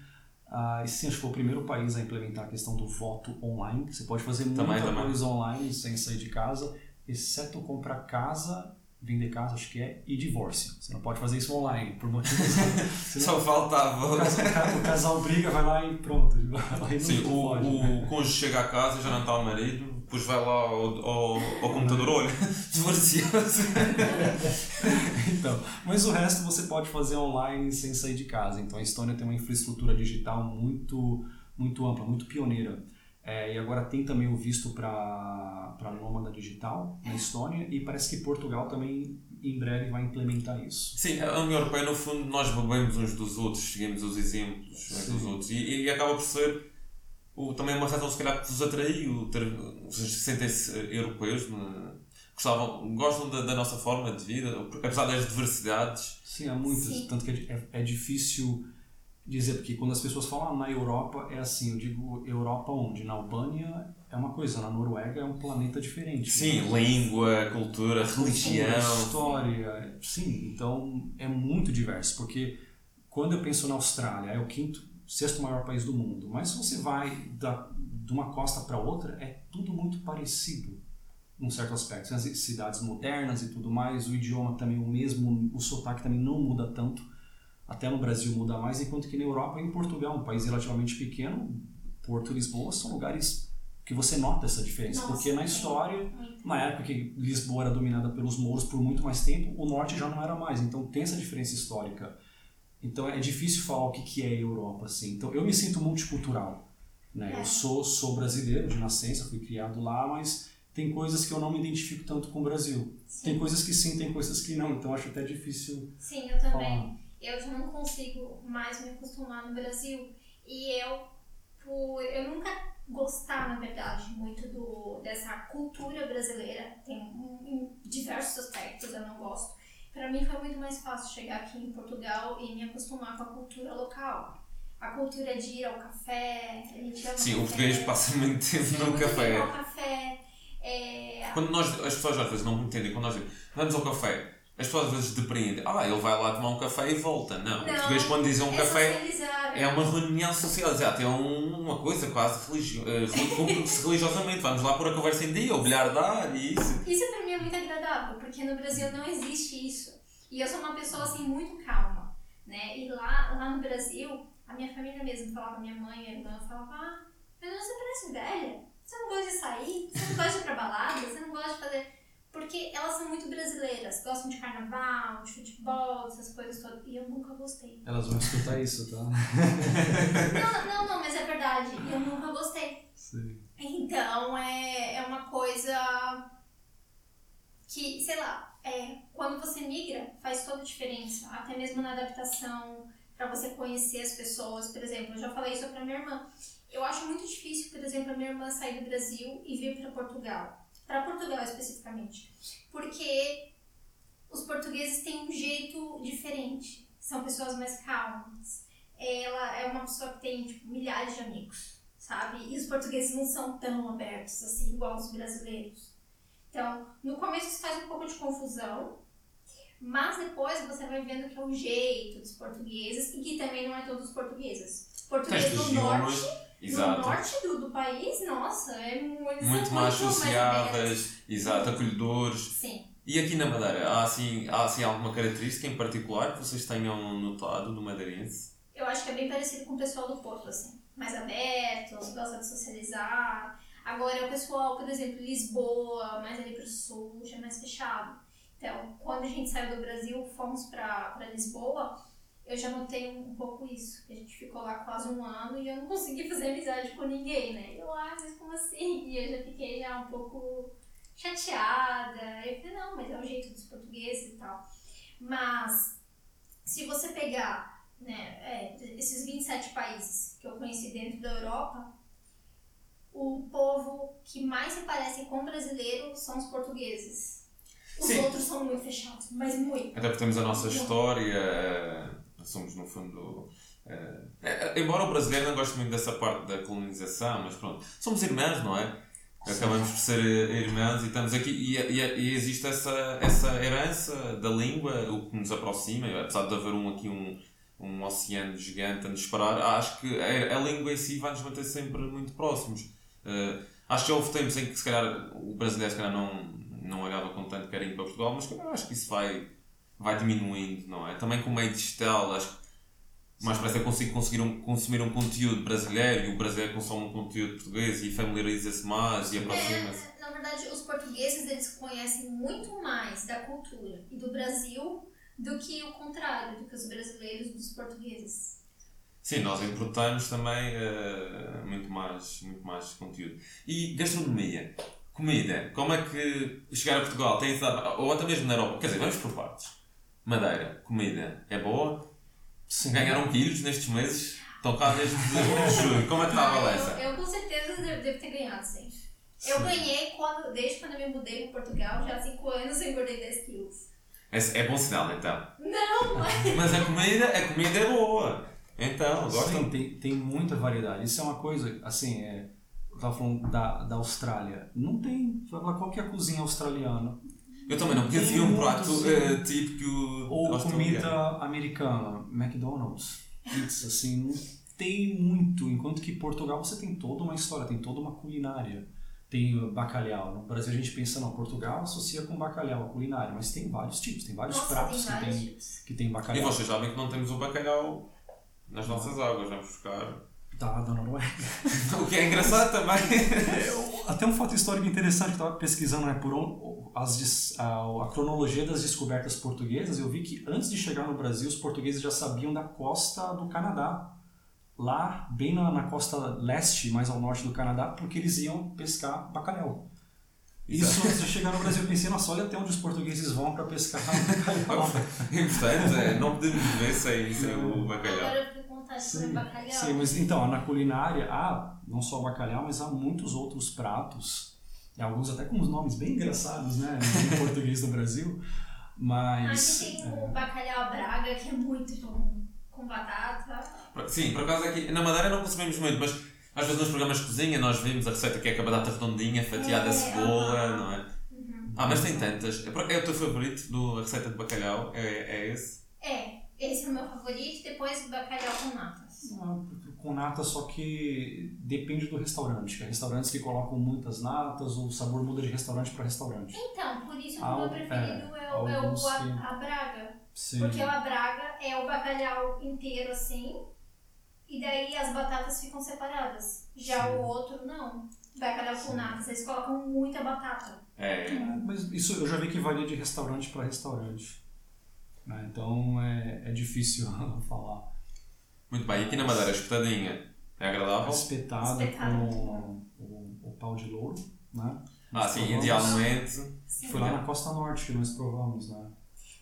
Ah, e sim, acho que foi o primeiro país a implementar a questão do voto online. Você pode fazer muita Também, coisa online sem sair de casa, exceto comprar casa, vender casa, acho que é, e divórcio. Você não pode fazer isso online, por motivos... *laughs* você não- Só faltava. o, casal, o casal briga, vai lá e pronto. Sim, o, o cônjuge chega a casa, já não está o marido, depois vai lá ao, ao, ao computador, olha, *laughs* divorciou-se. *laughs* Então, mas o resto você pode fazer online sem sair de casa. Então a Estônia tem uma infraestrutura digital muito, muito ampla, muito pioneira. É, e agora tem também o visto para nômada digital na Estônia e parece que Portugal também em breve vai implementar isso. Sim, a União Europeia, no fundo, nós bebemos uns dos outros, seguimos os exemplos né, dos outros e, e acaba por ser o, também uma razão, se calhar, que vos atraiu, ter, vocês sentem-se eh, europeus, né? Gostavam, gostam da, da nossa forma de vida, porque apesar das diversidades. Sim, há muitas. Sim. Tanto que é, é, é difícil dizer, porque quando as pessoas falam ah, na Europa, é assim, eu digo Europa onde? Na Albânia é uma coisa, na Noruega é um planeta diferente. Sim, língua, cultura, religião. história, sim. Então é muito diverso, porque quando eu penso na Austrália, é o quinto, sexto maior país do mundo, mas se você vai da, de uma costa para outra, é tudo muito parecido, num certo aspecto. As cidades modernas e tudo mais, o idioma também o mesmo, o sotaque também não muda tanto. Até no Brasil muda mais, enquanto que na Europa e em Portugal, um país relativamente pequeno, Porto e Lisboa são lugares que você nota essa diferença, Nossa, porque na é. história Muito. na época que Lisboa era dominada pelos mouros por muito mais tempo, o norte já não era mais. Então tem essa diferença histórica. Então é difícil falar o que que é Europa assim. Então eu me sinto multicultural, né? É. Eu sou sou brasileiro de nascença, fui criado lá, mas tem coisas que eu não me identifico tanto com o Brasil. Tem Sim, coisas que sim, tem coisas que não. Então acho até difícil sim, eu também. falar. Eu já não consigo mais me acostumar no Brasil. E eu, por eu nunca gostar, na verdade, muito do, dessa cultura brasileira, tem um- em diversos aspectos eu mim foi muito mais fácil chegar aqui em Portugal e me acostumar com a cultura local. A cultura de ir ao café, a gente ama Sim, o português passa muito tempo Sim, no café. tempo ao café. É, Quando nós, as pessoas às vezes não entendem, quando nós dizemos, vamos ao café, as pessoas às vezes depreendem, ah, ele vai lá tomar um café e volta. Não, o Não, português quando dizem um é café socializar. é uma reunião social, exato, é um- uma coisa quase religio, eh, *laughs* religiosamente, vamos lá pôr a conversa em dia, o bilhar dar e isso. Isso pra mim é muito agradável, porque no Brasil não existe isso. E eu sou uma pessoa assim muito calma, né? E lá, lá no Brasil, a minha família mesmo falava, minha mãe, minha irmã falava, ah, mas você parece velha. Você não gosta de sair, você não gosta de ir pra balada, você não gosta de fazer. Porque elas são muito brasileiras, gostam de carnaval, de futebol, dessas coisas todas. E eu nunca gostei. Elas vão escutar isso, tá? *laughs* Não, não, não, mas é verdade. E eu nunca gostei. Sim. Então é, é uma coisa que, sei lá, é, quando você migra faz toda a diferença, até mesmo na adaptação, para você conhecer as pessoas. Por exemplo, eu já falei isso pra minha irmã. Eu acho muito difícil, por exemplo, a minha irmã sair do Brasil e vir para Portugal. Para Portugal especificamente. Porque os portugueses têm um jeito diferente. São pessoas mais calmas. Ela é uma pessoa que tem tipo, milhares de amigos sabe? E os portugueses não são tão abertos assim, igual os brasileiros. Então, no começo isso faz um pouco de confusão, mas depois você vai vendo que é o jeito dos portugueses e que também não é todos os portugueses. Português Tens do norte, no exato, norte do, do país, nossa, é muito, muito mais sociáveis, exato, acolhedores. Sim. E aqui na Madeira, há assim, há assim alguma característica em particular que vocês tenham notado no madeirense? Eu acho que é bem parecido com o pessoal do Porto, assim. Mais abertos, gosta de socializar. Agora, o pessoal, por exemplo, Lisboa, mais ali pro sul, já é mais fechado. Então, quando a gente saiu do Brasil, fomos pra Lisboa, eu já notei um pouco isso. A gente ficou lá quase um ano e eu não *laughs* consegui fazer amizade com ninguém, né? Eu, ah, mas como assim? E eu já fiquei já um pouco chateada. Eu falei, não, mas é o jeito dos portugueses e tal. Mas, se você pegar né, é, esses 27 países que eu conheci dentro da Europa, o povo que mais se parece com o brasileiro são os portugueses. Os Sim. outros são muito fechados, mas muito. Até porque temos a nossa história, eh, somos no fundo. eh, embora o brasileiro não goste muito dessa parte da colonização, mas pronto, somos irmãos, não é? Acabamos por ser irmãos e estamos aqui e, e- e existe essa, essa herança da língua, o que nos aproxima, apesar de haver um, aqui um, um oceano gigante a nos separar, acho que a, a língua em si vai nos manter sempre muito próximos. Eh, acho que já houve tempos em que se calhar o brasileiro se calhar não, não olhava com tanto carinho para Portugal, mas eu acho que isso vai, vai diminuindo, não é? Também com o meio digital, acho que mais parece que eu consigo conseguir um, consumir um conteúdo brasileiro e o brasileiro consome um conteúdo português e familiariza-se mais e aproxima-se. É, na verdade, os portugueses eles conhecem muito mais da cultura e do Brasil do que o contrário, do que os brasileiros dos portugueses. Sim, nós importamos também eh, muito, mais, muito mais conteúdo. E gastronomia, comida, como é que chegar a Portugal tem dado, ou até mesmo na Europa, quer dizer, vamos por partes. Madeira, comida, é boa? Sim. Ganharam quilos nestes meses? Estão cá desde *laughs* junho, como é que está a balança? eu, eu com certeza devo, ter ganhado, sim. Eu ganhei quando, desde quando eu me mudei para Portugal, já há 5 anos eu engordei 10 quilos. É, é bom sinal então. Não, mas Mas a comida, a comida é boa. Então, Sim, gostam? tem, tem muita variedade. Isso é uma coisa, assim, é, eu estava falando da, da Austrália. Não tem, falar qual que é a cozinha australiana. Eu também não conhecia Tem um prato sim. eh, típico Ou comida americana, McDonald's, pizza, assim, não tem muito. Enquanto que Portugal você tem toda uma história, tem toda uma culinária. Tem uh, bacalhau. No Brasil a gente pensa, não, Portugal associa com bacalhau a culinária, mas tem vários tipos, tem vários nossa, pratos tem que vários tem, tipos. que tem E bacalhau. vocês sabem que não temos o bacalhau nas nossas águas, vamos buscar. Da, da Noruega. *laughs* O que é engraçado também. Eu- Até um fato histórico interessante, eu estava pesquisando né, por on- as, a, a cronologia das descobertas portuguesas, eu vi que antes de chegar no Brasil, os portugueses já sabiam da costa do Canadá. Lá, bem na, na costa leste, mais ao norte do Canadá, porque eles iam pescar bacalhau. Isso antes de chegar no Brasil, eu pensei, nossa, olha até onde os portugueses vão para pescar bacalhau. *laughs* Importante, é, não podemos viver sem, sem o bacalhau. De comer bacalhau. Sim, mas então, na culinária há não só bacalhau, mas há muitos outros pratos. E alguns até com os nomes bem engraçados, né? Em *laughs* português do Brasil. Mas. Aqui tem o bacalhau braga, que é muito bom. Com batata. Sim, por acaso aqui na Madeira não consumimos muito, mas às vezes nos programas de cozinha nós vimos a receita que é com a batata redondinha, fatiada É, a cebola, não é? Uhum. Ah, mas tem tantas. É o teu favorito do a receita de bacalhau? É, é esse? É, esse é o meu favorito. Depois bacalhau com natas. ah, Com nata, só que depende do restaurante. Tem restaurantes que colocam muitas natas, o sabor muda de restaurante para restaurante. Então, por isso que o meu preferido é, o, é o a, a braga. Sim. Porque o a braga é o bacalhau inteiro assim. E daí as batatas ficam separadas. Já Sim. o outro não. Bacalhau com natas, eles colocam muita batata. É. É, Mas isso eu já vi que varia de restaurante para restaurante. Né? Então é, é difícil *laughs* falar. Muito bem, e aqui na Madeira, espetadinha é agradável? espetada Espetada. com o, o pau de louro, né? Ah, sim, Provamos. idealmente. Sim. Foi lá na Costa Norte que nós provamos, né?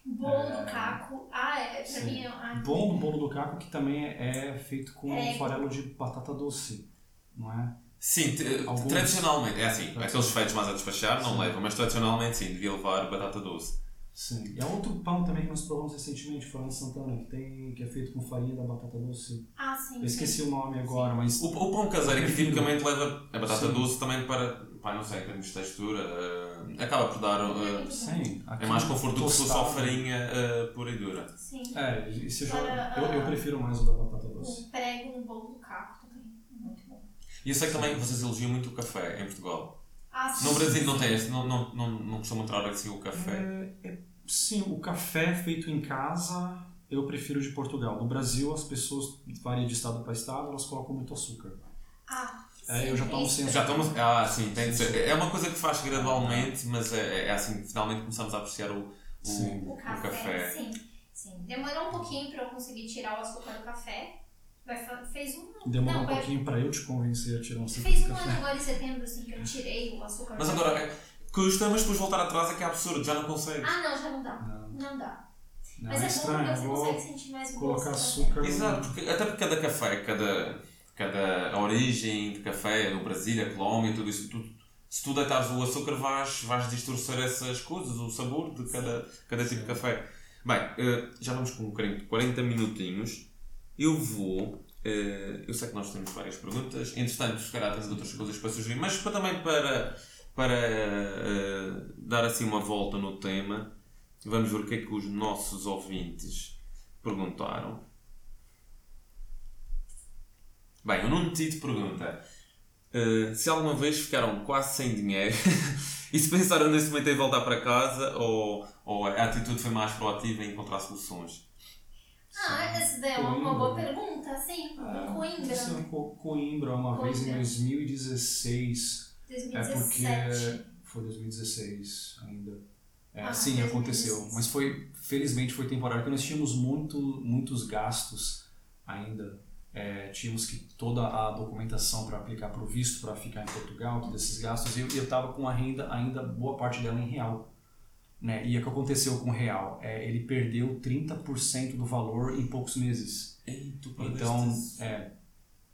Bolo É. do caco. Ah, é, pra Sim. mim é. Ah, Bom do bolo do caco que também é, é feito com É. farelo de batata doce, não é? Sim, Alguns. tradicionalmente, é assim, aqueles feitos mais a despachar não Sim. levam, mas tradicionalmente sim, devia levar batata doce. Sim. E há outro pão também que nós provamos recentemente, foi lá em Santana, que, tem, que é feito com farinha da batata doce. ah, sim. Eu esqueci o nome agora, mas O, o pão caseiro que tipicamente leva a batata Sim. doce também para, pá, não sei, em termos de textura, eh, acaba por dar. eh, sim. é mais conforto do que se fosse só farinha eh, pura e dura. Sim. É, isso eu, Para, eu, eu ah, prefiro mais o da batata doce. O prego no bolo do caco também. Muito bom. E eu sei que também vocês elogiam muito o café em Portugal. Ah, sim. No Brasil não tem não, não, não, não costumam entrar assim o café. É, é- sim, o café feito em casa eu prefiro de Portugal. No Brasil, as pessoas variam de estado para estado, elas colocam muito açúcar. Ah, É, sim, eu já tomo sem Já estamos. Ah, sim, tem de ser. É uma coisa que faz gradualmente, mas é, é assim, finalmente começamos a apreciar o, o, Sim. O café, sim. Sim. Demorou um pouquinho pra eu conseguir tirar o açúcar do café. Vai, fez um ano. Demorou não, um vai- pouquinho para eu te convencer a tirar um açúcar Fez um ano agora em *laughs* setembro, assim, que eu tirei o açúcar Mas agora, café. Custa, mas depois voltar atrás é que é absurdo, já não consegues. Ah, não, já não dá. Não, Não dá. não Mas é é, bom estranho. porque Eu você consegue sentir mais o colocar gosto. açúcar. Exato, porque, até porque cada café, cada, cada origem de café, no Brasil, a Colômbia, tudo isso, tudo, se tu deitares o açúcar vais, vais distorcer essas coisas, o sabor de cada, cada tipo de café. Bem, eh, já vamos com um bocadinho de 40 minutinhos. Eu vou. eh, eu sei que nós temos várias perguntas. Entretanto, se calhar tens outras coisas para sugerir, mas para, também para, para eh, dar assim uma volta no tema, vamos ver o que é que os nossos ouvintes perguntaram. Bem, o Nuno Tito pergunta eh, se alguma vez ficaram quase sem dinheiro *laughs* e se pensaram nesse momento em voltar para casa ou, ou a atitude foi mais proativa em encontrar soluções. Ah, essa daí é uma, uma boa pergunta, sim. Ah, Coimbra, Sim, Co- Coimbra, uma vez em Coimbra. 2016. É 2017. porque. Foi 2016 ainda. É, Ah, sim, 2016. aconteceu. Mas foi, felizmente, foi temporário, porque nós tínhamos muito, muitos gastos ainda. É, tínhamos que toda a documentação para aplicar para o visto, para ficar em Portugal, todos esses gastos. E eu estava com a renda ainda, boa parte dela em real. Né? E o que aconteceu com o real? É, ele perdeu 30% do valor em poucos meses. Ei, tu Então, é.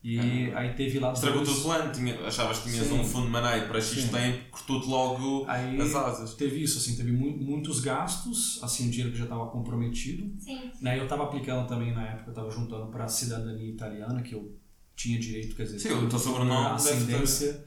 E aí teve lá Estragou o dois- teu plano, tinha, achavas que tinhas Sim. um fundo de maneio para X Sim. tempo, cortou-te logo Aí as asas. teve isso, assim, teve mu- muitos gastos, assim, o dinheiro que já estava comprometido. Sim. Né? Eu estava aplicando também na época, eu estava juntando para a cidadania italiana, que eu tinha direito, quer dizer, Sim, o sobrenome a deve ter- ascendência,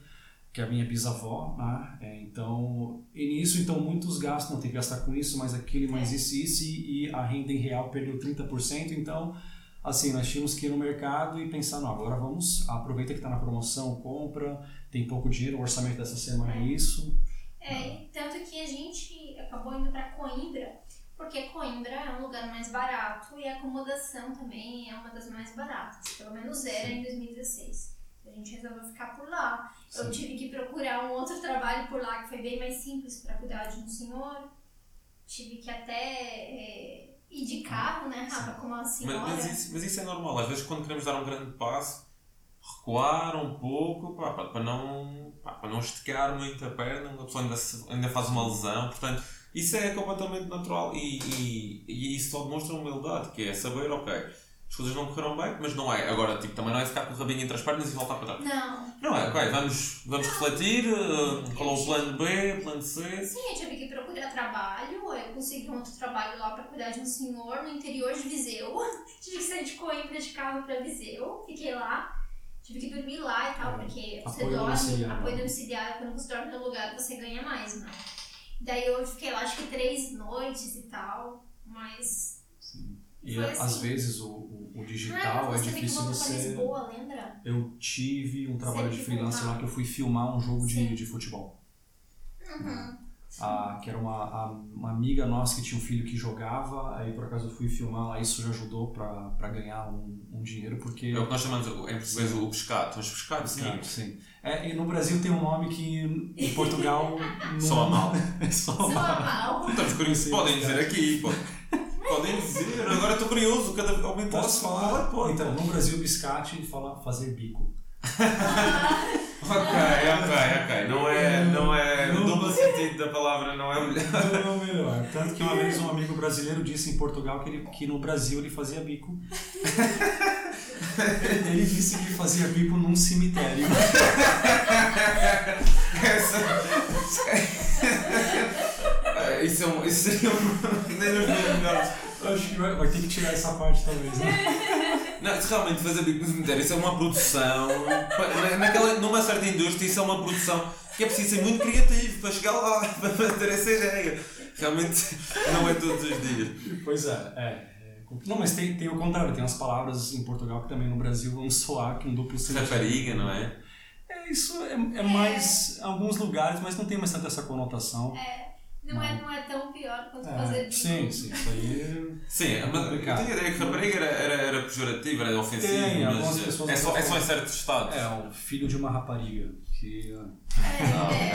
que é a minha bisavó, né? É, então, e nisso, então, muitos gastos, não tem que gastar com isso, mais aquilo, mais É. isso, isso, e, a renda em real perdeu 30%, então, assim, nós tínhamos que ir no mercado e pensar, não, agora vamos, aproveita que está na promoção, compra, tem pouco dinheiro, o orçamento dessa semana é isso, É, tanto que a gente acabou indo pra Coimbra, porque Coimbra é um lugar mais barato e a acomodação também é uma das mais baratas. Pelo menos era em 2016. A gente resolveu ficar por lá. Eu Sim. tive que procurar um outro trabalho por lá que foi bem mais simples para cuidar de um senhor. Tive que até é, ir de carro, né, Rafa, como uma Mas, senhora. mas isso, mas isso é normal, às vezes quando queremos dar um grande passo, recuar um pouco pá, pá, para, não, pá, para não esticar muito a perna, a pessoa ainda, se- ainda faz uma lesão, portanto, isso é completamente natural e, e, e isso só demonstra humildade, que é saber, ok, as coisas não correram bem, mas não é, agora tipo, também não é ficar com o rabinho entre as pernas e voltar para trás. Não, Não é, ok, vamos, vamos refletir, eh, qual é o plano B, plano C, Sim, eu tive que procurar trabalho, eu consegui um outro trabalho lá para cuidar de um senhor no interior de Viseu. *laughs* tive que sair de Coimbra de carro para Viseu, fiquei lá. Tive que dormir lá e tal, É, porque você apoio dorme, domiciliar. apoio domiciliar, quando você dorme no lugar você ganha mais, né? Daí eu fiquei lá acho que três noites e tal, mas... E Foi às assim. vezes o, o, o Ah, digital é você teve que difícil você. Lisboa, lembra? Eu tive um trabalho de freelancer lá que eu fui filmar um jogo de, Sim. de futebol. Uhum. Ah, que era uma, a- uma amiga nossa que tinha um filho que jogava, aí por acaso eu fui filmar lá, isso já ajudou pra, pra ganhar um, um dinheiro, porque. é o que nós chamamos em português o pescado, mas pescado sim. Cara, sim. É, e no Brasil tem um nome que em Portugal. *laughs* não- Soa mal. Soa mal. curiosos, Sim, podem dizer aqui, pode. Podem dizer, agora estou curioso, cada vez aumentar Posso falar? Pode. Então, no Brasil, biscate fala fazer bico. *laughs* Ok, ok, ok. Não é, não é o duplo sentido da palavra, não é o melhor. Não é o melhor. Tanto que uma vez um amigo brasileiro disse em Portugal que, ele, que no Brasil ele fazia bico. *laughs* ele disse que fazia bico num cemitério. *laughs* Essa... Isso é um. Isso seria um. *laughs* Nem nos meus melhores. Acho que vai, vai ter que tirar essa parte talvez, né? Não, se realmente fazer bico no cemitério, isso é uma produção. Naquela, numa certa indústria, isso é uma produção que é preciso ser muito criativo para chegar lá, *laughs* para ter essa ideia. Realmente não é todos os dias. Pois é, é. é Não, mas tem, tem o contrário, tem umas palavras em Portugal que também no Brasil vão soar que um duplo sentido. Rapariga, não é? É, isso é, é mais em alguns lugares, mas não tem mais tanta essa conotação. Não é, não é tão pior quanto É, fazer bico. sim, sim, isso aí. *laughs* Sim, mas eu complicado. tinha a ideia que rapariga era, era, era pejorativo, era ofensivo, Tem, algumas mas pessoas é só, é só em certos estados. É, o filho de uma rapariga. Que, É,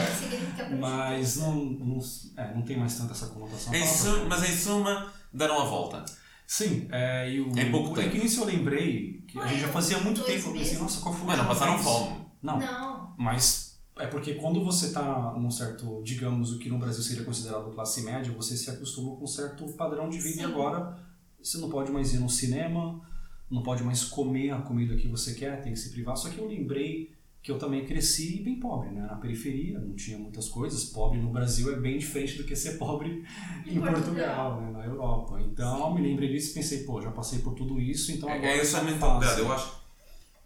é, significa é, mas não, não, é, não tem mais tanta essa conotação. Em su- mas em suma, deram a volta. Sim, é, e o, Em pouco o, tempo. É que nisso eu lembrei que a gente já fazia muito tempo. Eu pensei, nossa, qual foi a Mas não passaram fome. Não, Não. mas É porque quando você está num certo, digamos, o que no Brasil seria considerado classe média, você se acostuma com um certo padrão de vida Sim. e agora você não pode mais ir no cinema, não pode mais comer a comida que você quer, tem que se privar. Só que eu lembrei que eu também cresci bem pobre, né? Na periferia, não tinha muitas coisas. Pobre no Brasil é bem diferente do que ser pobre *laughs* em Em Portugal, Portugal. né? Na Europa. Então, me lembrei disso e pensei, pô, já passei por tudo isso, então agora É, é isso essa mentalidade. Eu acho que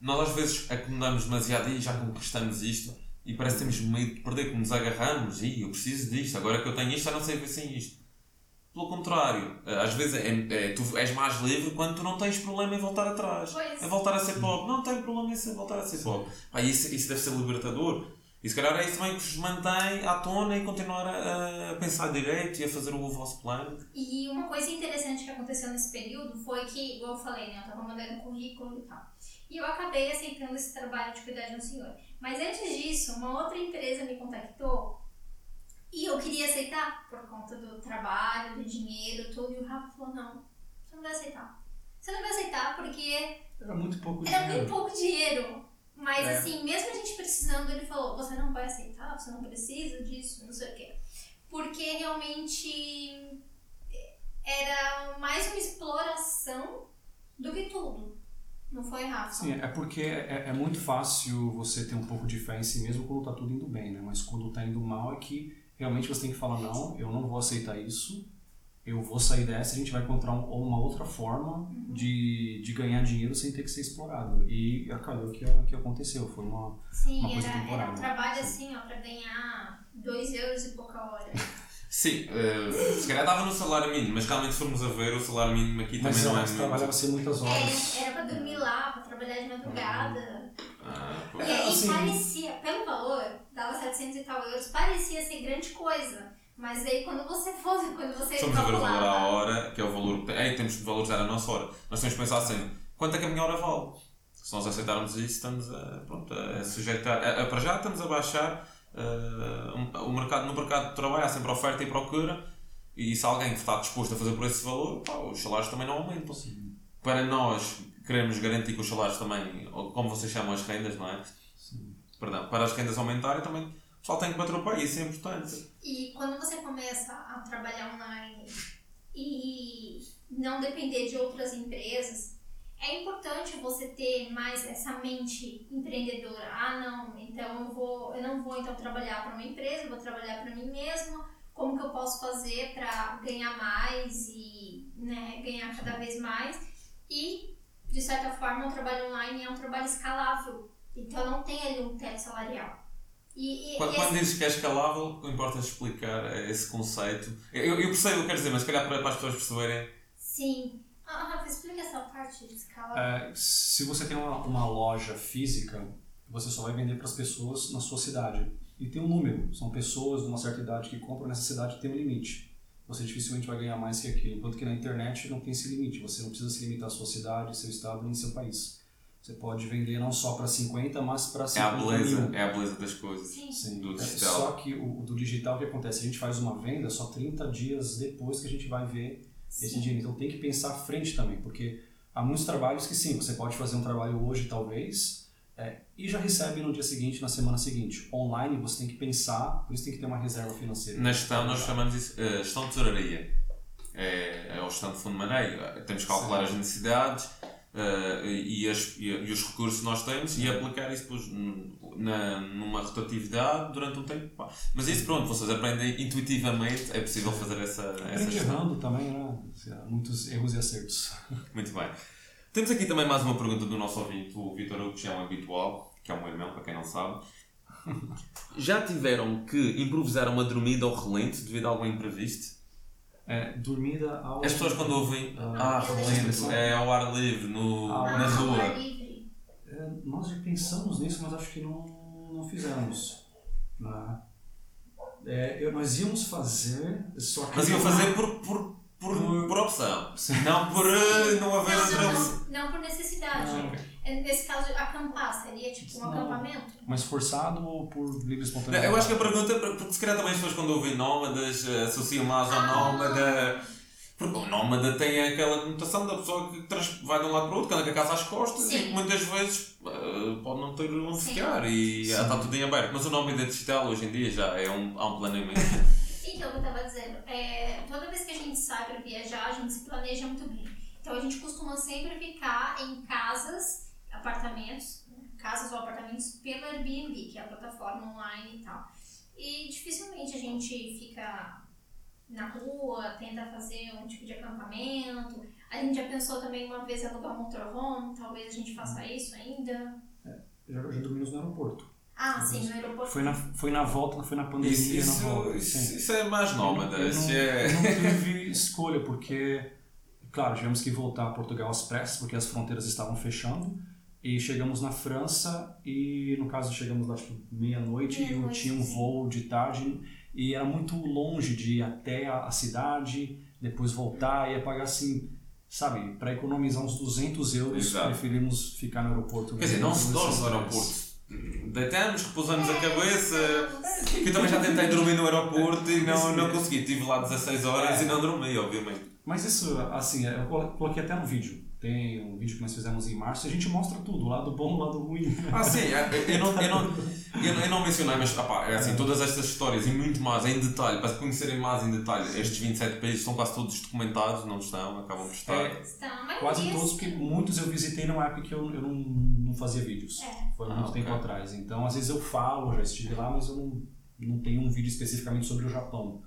nós às vezes acumulamos demasiado e já conquistamos isto e parece que temos medo de perder, que nos agarramos e eu preciso disto, agora que eu tenho isto já não sei viver sem isto. Pelo contrário, eh, às vezes é, é- tu és mais livre quando tu não tens problema em voltar atrás. Pois. É voltar a ser pobre. Não tem problema em ser- voltar a ser pobre. Pá, isso, isso deve ser libertador. E se calhar é isso também que vos mantém à tona e continuar a, a pensar direito e a fazer o vosso plano. E uma coisa interessante que aconteceu nesse período foi que, igual eu falei, né? Eu tava mandando currículo e tal. E eu acabei aceitando esse trabalho de cuidar de um senhor. Mas antes disso, uma outra empresa me contactou e eu queria aceitar por conta do trabalho, do dinheiro, tudo. E o Rafa falou: não, você não vai aceitar. Você não vai aceitar porque Era muito pouco era dinheiro. muito pouco dinheiro. Mas É. assim, mesmo a gente precisando, ele falou, você não vai aceitar, você não precisa disso, não sei o quê. Porque realmente era mais uma exploração do que tudo. Não foi, Rafa? Sim, é porque é, é muito fácil você ter um pouco de fé em si mesmo quando tá tudo indo bem, né? Mas quando tá indo mal é que realmente você tem que falar, não, eu não vou aceitar isso, eu vou sair dessa e a gente vai encontrar um- uma outra forma de, de ganhar dinheiro sem ter que ser explorado. E acabou que, que aconteceu, foi uma... Sim, uma coisa era, era um temporária. trabalho Sim. assim, ó, pra ganhar 2 euros e pouca hora. *laughs* Sim, eh, se calhar estava no salário mínimo, mas realmente se formos a ver, o salário mínimo aqui Mas também não é muito. trabalhava-se muitas horas. É, era pra dormir lá, pra trabalhar de madrugada. Ah, E pois. aí assim- parecia, pelo valor, dava 700 e tal euros, parecia ser grande coisa. Mas aí quando você fosse, *laughs* quando você Estamos a ver o valor à calculava, hora, que é o valor. Ei, temos de valorizar a nossa hora. Nós temos de pensar assim: quanto é que a minha hora vale? Se nós aceitarmos isso, estamos a, pronto, a sujeitar. A, a- para já estamos a baixar. Um- o mercado, no mercado de trabalho há sempre oferta e procura. E se alguém está disposto a fazer por esse valor, pá, os salários também não aumentam. Para nós queremos garantir que os salários também, ou como vocês chamam as rendas, não é? Sim. Perdão, para as rendas aumentarem também o pessoal tem que bater o pé, isso é importante. E quando você começa a trabalhar online e não depender de outras empresas, é importante você ter mais essa mente empreendedora. Ah, não, então eu vou, eu não vou então trabalhar para uma empresa, eu vou trabalhar para mim mesma. Como que eu posso fazer para ganhar mais e né, ganhar cada vez mais? E de certa forma o trabalho online é um trabalho escalável. Então não tem ali um teto salarial. E, e, Quando, e quando esse- dizes que é escalável, importa explicar eh, esse conceito. Eu, eu percebo o que queres dizer, mas se calhar para, para as pessoas perceberem. Sim. Ah, Rafa, explica essa parte de escala. É, se você tem uma, uma loja física, você só vai vender para as pessoas na sua cidade. E tem um número. São pessoas de uma certa idade que compram nessa cidade e tem um limite. Você dificilmente vai ganhar mais que aquilo. Enquanto que na internet não tem esse limite. Você não precisa se limitar à sua cidade, seu estado nem seu país. Você pode vender não só para 50, mas para É a 50 beleza, mil. é a beleza das coisas. Sim. Sim. do É, digital. Só que o, o do digital o que acontece? A gente faz uma venda só 30 dias depois que a gente vai ver esse Sim. dinheiro. Então tem que pensar à frente também, porque há muitos trabalhos que sim, você pode fazer um trabalho hoje talvez é, e já recebe no dia seguinte, na semana seguinte. Online você tem que pensar, por isso tem que ter uma reserva financeira. Na gestão, nós chamamos isso eh, gestão de tesouraria. É, é o gestão de fundo de maneio. Temos que calcular as necessidades eh, e, as- e- os recursos que nós temos e aplicar isso depois n- na, numa rotatividade durante um tempo. Pá. Mas isso, pronto, vocês aprendem intuitivamente, é possível fazer essa, essa gestão. errando também, né? Há Muitos erros e acertos. *laughs* Muito bem. Temos aqui também mais uma pergunta do nosso ouvinte, o Vitor Hugo, que é um habitual, que é um irmão, para quem não sabe. *laughs* Já tiveram que improvisar uma dormida ao relento devido a algum imprevisto? É, dormida ao... As pessoas quando ouvem, ah, Ah, relento, é ao ar livre, no, Ah, na ao rua. Nós já pensamos nisso, mas acho que não, não fizemos. Né? É, eu- nós íamos fazer, só que... Mas iam fazer por, por, por, por opção, não por eh, não haver Não, outra não, opção. não, não por necessidade. Ah, Nesse caso, acampar seria tipo um Não. acampamento? Mas forçado ou por livre Não, espontâneo? Eu acho que a pergunta, é porque se calhar também as pessoas quando ouvem nómadas eh, associam mais ao Ah. nómada. Porque o nómada tem aquela conotação da pessoa que trans- vai de um lado para o outro, que anda com a casa às costas Sim. e que muitas vezes eh, pode não ter onde Sim. ficar e Sim. está tudo em aberto. Mas o nómada digital hoje em dia já é um, há um planeamento. *laughs* Então, eu estava dizendo, é, toda vez que a gente sai para viajar, a gente se planeja muito bem. Então, a gente costuma sempre ficar em casas, apartamentos, casas ou apartamentos pelo Airbnb, que é a plataforma online e tal. E dificilmente a gente fica na rua, tenta fazer um tipo de acampamento. A gente já pensou também uma vez alugar um motorhome, talvez a gente faça isso ainda. Já, já dormimos no aeroporto. Ah, sim, no aeroporto. Foi na, foi na volta, foi na pandemia, Isso, na volta. isso, isso, isso é mais nómada. Eu Isso não, é... *laughs* eu não tive escolha, porque, claro, tivemos que voltar a Portugal às pressas, porque as fronteiras estavam fechando. E chegamos na França, e no caso chegamos lá tipo meia-noite, e eu tinha um sim. voo de tarde, e era muito longe de ir até a, cidade, depois voltar, ia pagar assim, sabe, para economizar uns 200 euros, Exato. preferimos ficar no aeroporto. Quer dizer, não se dorme no aeroporto. Deitamos, repousamos a É, cabeça. estamos. Que eu também já tentei dormir no aeroporto e não, não consegui. Estive lá 16 horas É. e não dormi, obviamente. Mas isso, assim, eu colo- coloquei até no vídeo. Tem um vídeo que nós fizemos em março a gente mostra tudo, o lado bom, o lado ruim. Ah, sim, eu, eu não, eu, não, eu, não- eu não mencionei, mas é assim, todas estas histórias e muito mais em detalhe, para conhecerem mais em detalhe, estes 27 países são quase todos documentados, não estão, acabam por estar. É, Estão, Quase todos, porque muitos eu visitei numa época que eu, eu não, não fazia vídeos. É. Foi há Ah, muito ok. tempo atrás. Então, às vezes eu falo, já estive lá, mas eu não, não tenho um vídeo especificamente sobre o Japão,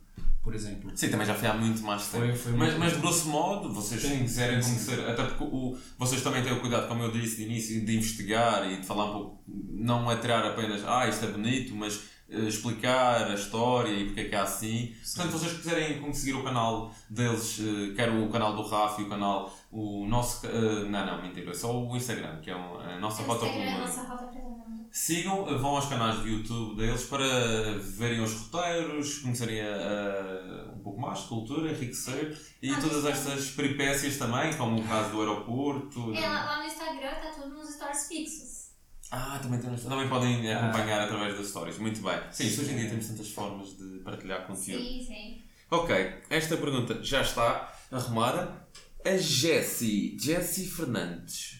por exemplo. Sim, também já foi há muito mais tempo. Foi, foi Mas, muito mas de grosso modo, vocês Sim, quiserem sim, conhecer, até porque o, vocês também têm o cuidado, como eu disse de início, de investigar e de falar um pouco, não é tirar apenas, ah, isto é bonito, mas eh, explicar a história e porque é que é assim. Portanto, se vocês quiserem conseguir o canal deles, eh, quer o canal do Rafa e o canal, o nosso, eh, não, não, mentira, é só o Instagram, que é um- a nossa rota é Sigam, vão aos canais de YouTube deles para verem os roteiros, conhecerem a- a- um pouco mais de cultura, enriquecer e Ah, todas sim. estas peripécias também, como o caso do aeroporto. É, lá, lá no Instagram tá tudo nos stories fixos. Ah, também, temos- também podem acompanhar através das stories. Muito bem. Sim, isto hoje em dia temos tantas formas de partilhar conteúdo. Sim, sim. Ok, esta pergunta já está arrumada. A Jessie, Jessie Fernandes,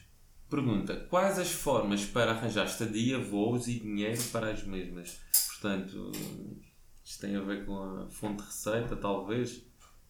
pergunta: Quais as formas para arranjar estadia, voos e dinheiro para as mesmas? Portanto, isto tem a ver com a fonte de receita, talvez.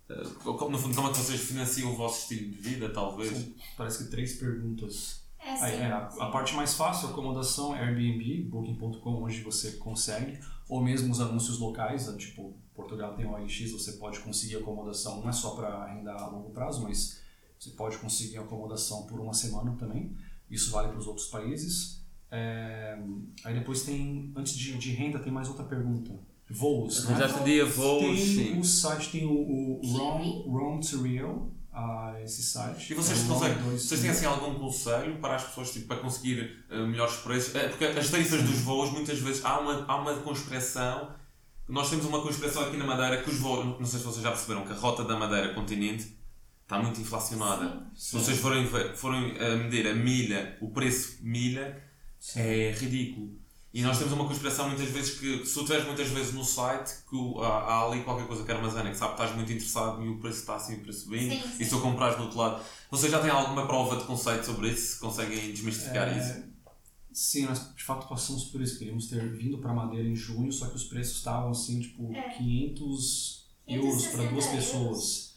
Eh, como- No fundo, como é que vocês financiam o vosso estilo de vida, talvez? São, parece que três perguntas. É sim. É, a, sim. a parte mais fácil, acomodação, Airbnb, Booking.com, onde você consegue, ou mesmo os anúncios locais, né, tipo, Portugal tem o OLX, você pode conseguir acomodação, não é só para arrendar a longo prazo, mas você pode conseguir acomodação por uma semana também, isso vale para os outros países. É, aí depois tem, antes de, de renda, tem mais outra pergunta. Voos, né? Arranjar estadia, voos, Tem sim. o site, tem o, o. Roam, Roam to Rio, ah, esse site. E vocês É conseguem, dois- vocês têm assim algum conselho para as pessoas tipo, para conseguir eh, melhores preços? É, porque as tarifas dos voos muitas vezes há uma, há uma conspiração. Nós temos uma conspiração aqui na Madeira que os voos, não sei se vocês já perceberam, que a rota da Madeira continente está muito inflacionada. Se vocês forem, forem a medir a milha, o preço milha, é ridículo. E nós temos uma conspiração muitas vezes que, se tu tiveres muitas vezes no site, que o- há, há ali qualquer coisa que armazena, que sabe que estás muito interessado e o preço está assim para subir, Sim, sim. e se tu comprares do outro lado. Vocês já têm alguma prova de conceito sobre isso? Conseguem desmistificar É, isso? Sim, nós de fato passamos por isso. Queríamos ter vindo para Madeira em junho, só que os preços estavam assim, tipo, É. 500 euros para duas 560 pessoas.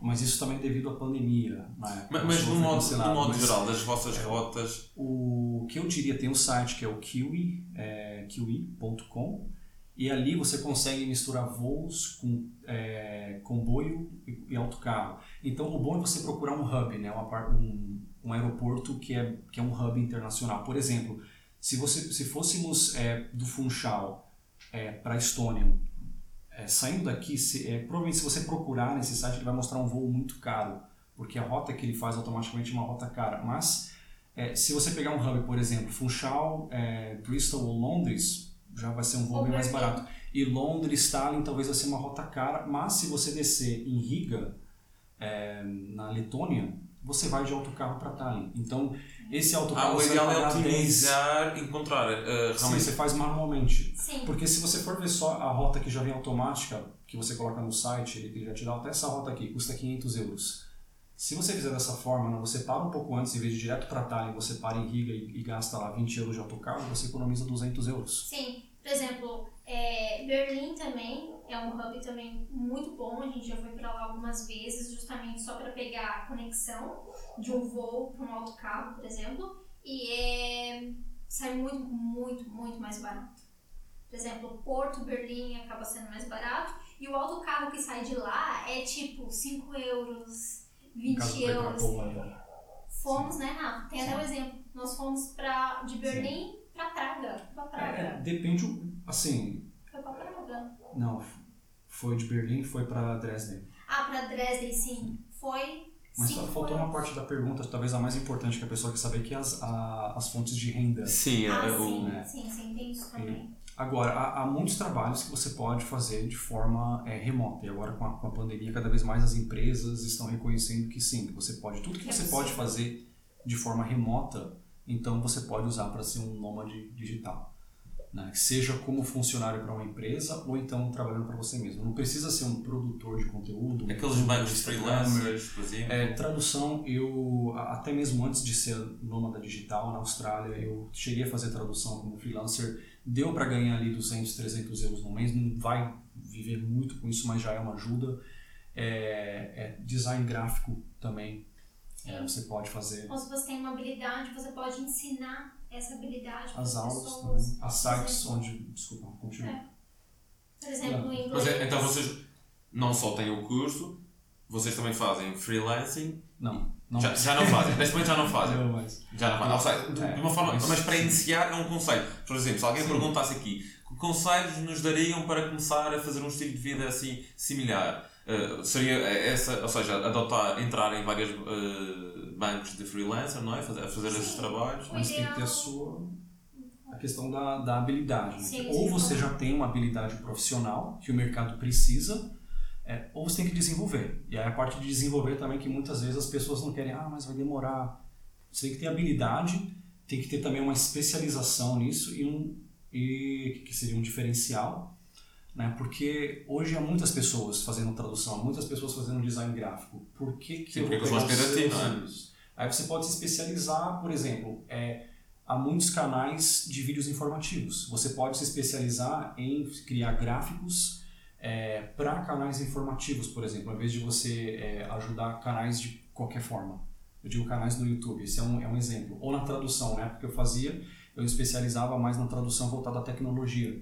Mas isso também devido à pandemia. Época. Mas, mas no modo, no modo mas geral, das vossas rotas, O que eu diria, tem um site que é o Kiwi, é, kiwi.com, e ali você consegue misturar voos com é, comboio e, e autocarro. Então, o bom é você procurar um hub, né? Uma um, um aeroporto que é, que é um hub internacional. Por exemplo, se, você, se fôssemos é, do Funchal é, para Estônia, é, saindo daqui, se, é, provavelmente se você procurar nesse site, ele vai mostrar um voo muito caro, porque a rota que ele faz automaticamente é uma rota cara. Mas é, se você pegar um hub, por exemplo, Funchal, é, Bristol ou Londres, já vai ser um voo bem mais barato. E Londres, Tallinn, talvez vai ser uma rota cara, mas se você descer em Riga, é, na Letônia, você vai de autocarro para Tallinn. Então, esse ah, autocarro o você ideal vai é pagar 10... otimizar, encontrar uh, Sim, realmente. você faz manualmente. Sim. Porque se você for ver só a rota que já vem automática, que você coloca no site, ele já te dá até essa rota aqui, custa 500 euros. Se você fizer dessa forma, né, você para um pouco antes, em vez de ir direto para Tallinn, você para em Riga e, e, gasta lá 20 euros de autocarro, você economiza 200 euros. Sim, por exemplo, é, Berlim também é um hub também muito bom, a gente já foi para lá algumas vezes, justamente só para pegar a conexão de um voo para um autocarro, por exemplo, e é, sai muito, muito, muito mais barato. Por exemplo, Porto, Berlim acaba sendo mais barato, e o autocarro que sai de lá é tipo 5 euros, 20 euros. Fomos, Sim. né, Rafa? Tem Sim. até um exemplo. Nós fomos pra, de Berlim pra Praga. Pra Praga. É, depende, assim. Foi pra Praga. Não, foi de Berlim foi pra Dresden. Ah, pra Dresden, sim. Foi. Mas só faltou uma parte da pergunta, talvez a mais importante que a pessoa quer saber, que é as, a, as fontes de renda. Sim, ah, é, sim, o... sim, sim, tem isso também. E, Agora, há, há, muitos trabalhos que você pode fazer de forma é, remota. E agora, com a, com a, pandemia, cada vez mais as empresas estão reconhecendo que sim, que você pode. Tudo que você pode fazer de forma remota, então você pode usar para ser um nômade digital. Né? Seja como funcionário para uma empresa ou então trabalhando para você mesmo. Não precisa ser um produtor de conteúdo. Aqueles bancos freelancers, por exemplo. É, tradução, eu até mesmo antes de ser nômade digital na Austrália, eu cheguei a fazer tradução como freelancer deu para ganhar ali 200, 300 euros no mês, não vai viver muito com isso, mas já é uma ajuda. É, é design gráfico também, é, você pode fazer. Ou se você tem uma habilidade, você pode ensinar essa habilidade As aulas pessoas, também, as sites onde... Desculpa, continua. É. Por exemplo, em inglês... É, então vocês não só têm o curso, vocês também fazem freelancing? Não. Não. Já, já não fazem, neste momento já não fazem. Não, mas... Já não fazem. Ou seja, de, é, uma forma, mas, mas para iniciar é um conselho. Por exemplo, se alguém Sim. perguntasse aqui, que conselhos nos dariam para começar a fazer um estilo de vida assim similar? Uh, seria essa, ou seja, adotar, entrar em vários uh, bancos de freelancer, não é? Fazer, fazer esses trabalhos. Mas tem que ter a sua a questão da, da habilidade. Sim, Ou você já tem uma habilidade profissional que o mercado precisa, é, ou você tem que desenvolver. E aí a parte de desenvolver também que muitas vezes as pessoas não querem, ah, mas vai demorar. Você tem que ter habilidade, tem que ter também uma especialização nisso e um e que seria um diferencial, né? Porque hoje há muitas pessoas fazendo tradução, muitas pessoas fazendo design gráfico. Por que que Sim, eu vou ter né? Aí você pode se especializar, por exemplo, é, há muitos canais de vídeos informativos. Você pode se especializar em criar gráficos é, para canais informativos, por exemplo, ao invés de você é, ajudar canais de qualquer forma. Eu digo canais no YouTube, esse é um, é um exemplo. Ou na tradução, né? Porque eu fazia, eu especializava mais na tradução voltada à tecnologia.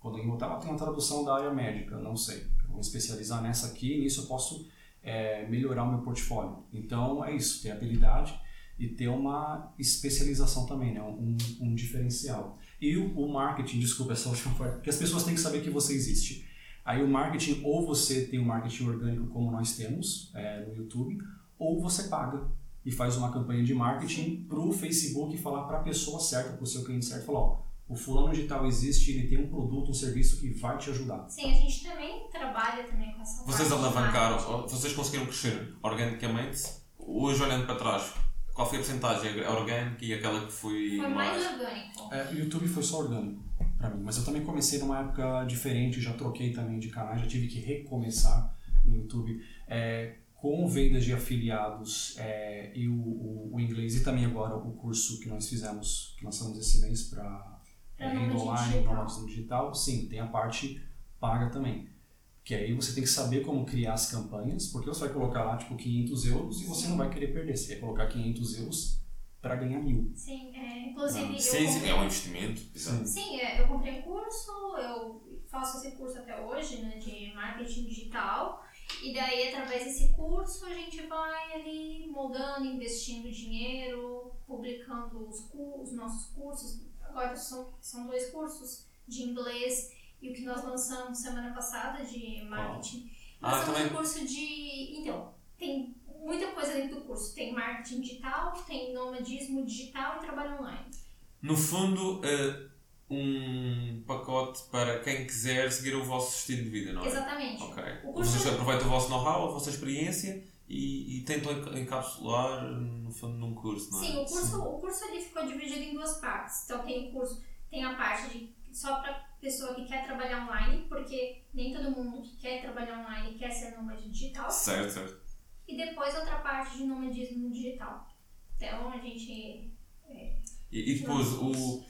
Quando eu voltava, tem uma tradução da área médica, não sei. Eu vou especializar nessa aqui e nisso eu posso é, melhorar o meu portfólio. Então é isso, ter habilidade e ter uma especialização também, né? um, um diferencial. E o, o marketing, desculpa essa última parte, porque as pessoas têm que saber que você existe. Aí o marketing, ou você tem um marketing orgânico como nós temos é, no YouTube, ou você paga e faz uma campanha de marketing para o Facebook falar para a pessoa certa, para o seu cliente certo, falar, ó, o fulano digital existe, ele tem um produto, um serviço que vai te ajudar. Sim, a gente também trabalha também com essa Vocês alavancaram, vocês conseguiram crescer organicamente? Hoje olhando para trás, qual foi a porcentagem orgânica e aquela que foi, foi mais? mais orgânico. É, o YouTube foi só orgânico para mim. Mas eu também comecei numa época diferente, já troquei também de canal, já tive que recomeçar no YouTube. É, com vendas de afiliados é, e o, o, o, inglês e também agora o curso que nós fizemos, que nós lançamos esse mês para é, renda online, nómadas no digital, sim, tem a parte paga também. Que aí você tem que saber como criar as campanhas, porque você vai colocar lá tipo 500 euros e você não vai querer perder. Você vai colocar 500 euros para ganhar mil. Sim, é, inclusive. Ah, sim, comprei, é um investimento. Sim, sim é, eu comprei um curso, eu faço esse curso até hoje, né, de marketing digital. E daí, através desse curso, a gente vai ali moldando, investindo dinheiro, publicando os, os nossos cursos. Agora são, são dois cursos de inglês e o que nós lançamos semana passada de marketing. Ah, nós ah, também... um curso de. Então, tem muita coisa dentro do curso. Tem marketing digital, tem nomadismo digital e trabalho online. No fundo, uh, um pacote para quem quiser seguir o vosso estilo de vida, não é? Exatamente. Ok. Vocês é... aproveitam o vosso know-how, a vossa experiência e, e, tentam encapsular, no fundo, num curso, não é? Sim, o curso, Sim. O curso ele ficou dividido em duas partes. Então tem o curso, tem a parte de só para pessoa que quer trabalhar online, porque nem todo mundo que quer trabalhar online quer ser nômade digital. Certo, certo. E depois outra parte de nomadismo digital. Então a gente. É, E, e depois, o,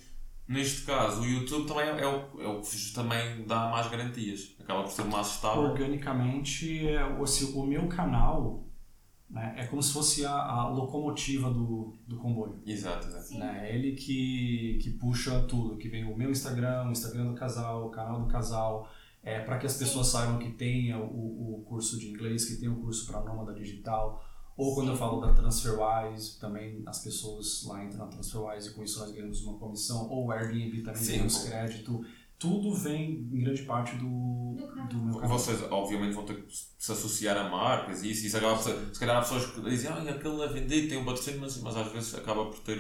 neste caso, o YouTube também é, é o, é o que também dá mais garantias. Acaba por ser mais estável. Organicamente, é, o, assim, o meu canal né, é como se fosse a, a locomotiva do, do comboio. Exato, exato. Né? É ele que, que puxa tudo, que vem o meu Instagram, o Instagram do casal, o canal do casal, é, para que as pessoas saibam que tem o, o curso de inglês, que tem o curso para nômada digital. Ou quando eu Sim. falo da TransferWise, também as pessoas lá entram na TransferWise e com isso nós ganhamos uma comissão. Ou o Airbnb também Sim, ganhamos crédito. Tudo vem em grande parte do, Do do. Vocês, obviamente, vão ter que se associar a marcas e isso. isso acaba ser, se calhar há pessoas que dizem, ah, aquele é vendido, tem um patrocínio, mas, mas às vezes acaba por ter,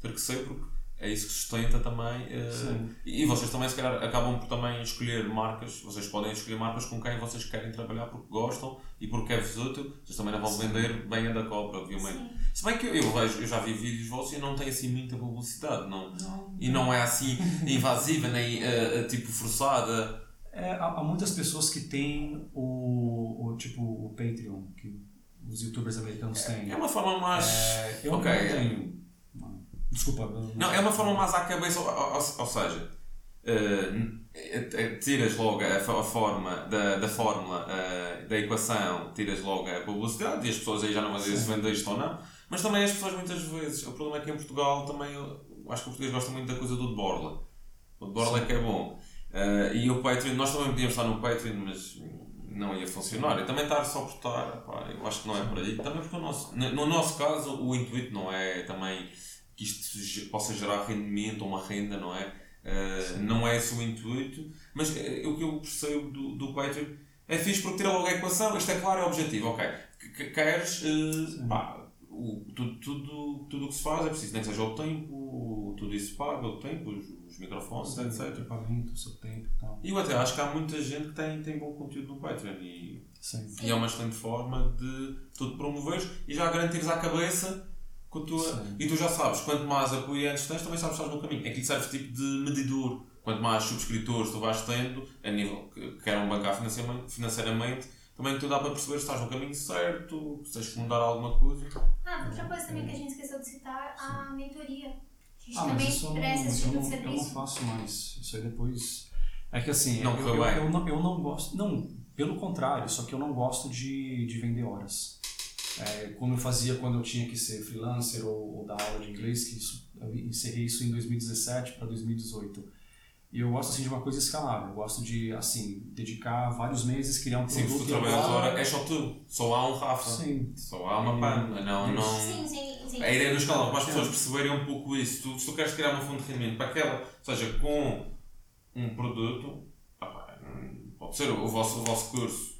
ter que ser porque é isso que sustenta também. Sim. e vocês também, se calhar, acabam por também escolher marcas. Vocês podem escolher marcas com quem vocês querem trabalhar porque gostam e porque é-vos útil. Vocês também não vão Sim. vender bem a da cobra, obviamente. Sim. Se bem que eu, eu vejo, eu já vi vídeos vossos e não tem assim muita publicidade. Não, Não. e não é assim invasiva nem eh, tipo forçada. É, há, há muitas pessoas que têm o, o tipo o Patreon, que os youtubers americanos têm. É uma forma mais. É, eu Ok, não é. tenho. Não, Desculpa. eu Não, é uma forma mais à cabeça, ou, ou- ou seja, eh, tiras logo a, a forma da, da fórmula eh, da equação, tiras logo a publicidade e as pessoas aí já não vão dizer se vende isto ou não, mas também as pessoas muitas vezes, o problema é que em Portugal também, eu acho que o português gosta muito da coisa do de borla. O de borla é que é bom. Eh, e o Patreon, nós também podíamos estar no Patreon, mas não ia funcionar. E também estar só por estar, pá, eu acho que não é por aí. Também porque o nosso, no no nosso caso, o intuito não é também que isto possa gerar rendimento ou uma renda, não é? Uh, não é esse o intuito, mas eh, o que eu percebo do, do Patreon é fixe porque tira logo a equação, isto é claro, é o objetivo, ok. Que Queres, eh, pá, o, tudo, tudo, tudo o que se faz é preciso, nem que seja o tempo, tudo isso paga, o tempo, os, os microfones, Sim, etc. equipamento, o seu tempo e tal. E eu até acho que há muita gente que tem, tem bom conteúdo no Patreon e Sim. e é uma excelente forma de tu te promoveres e já garantires à cabeça que a tua. Sim. E tu já sabes, quanto mais apoiantes tens, também sabes que estás no caminho. É que serves tipo de medidor. Quanto mais subscritores tu vais tendo, a nível que que queiram bancar financeiramente, financeiramente, também tu dá para perceber se estás no caminho certo, se tens que mudar alguma coisa. Ah, outra coisa também que a gente esqueceu de citar, a mentoria. Gente Ah, também mas isso eu não, presta esse eu, tipo de não, eu não serviço. faço mais. Isso aí depois. É que assim, Não eu, eu, eu não, eu não gosto. Não, pelo contrário, só que eu não gosto de, de vender horas. É, como eu fazia quando eu tinha que ser freelancer ou, ou dar aula de inglês, que isso, eu encerrei isso em 2017 para 2018. E eu gosto assim de uma coisa escalável. Eu gosto de assim dedicar vários meses, criar um Sim, se produto. tu e trabalhas agora- é só tu. Só há um Rafa. Sim. Só há uma panda. Não, não. Sim, sim, sim. A ideia do escalão, para as pessoas perceberem um pouco isso, tu, se tu queres criar uma fonte de rendimento para aquela, ou seja, com um produto, ah pode ser o vosso, o vosso curso,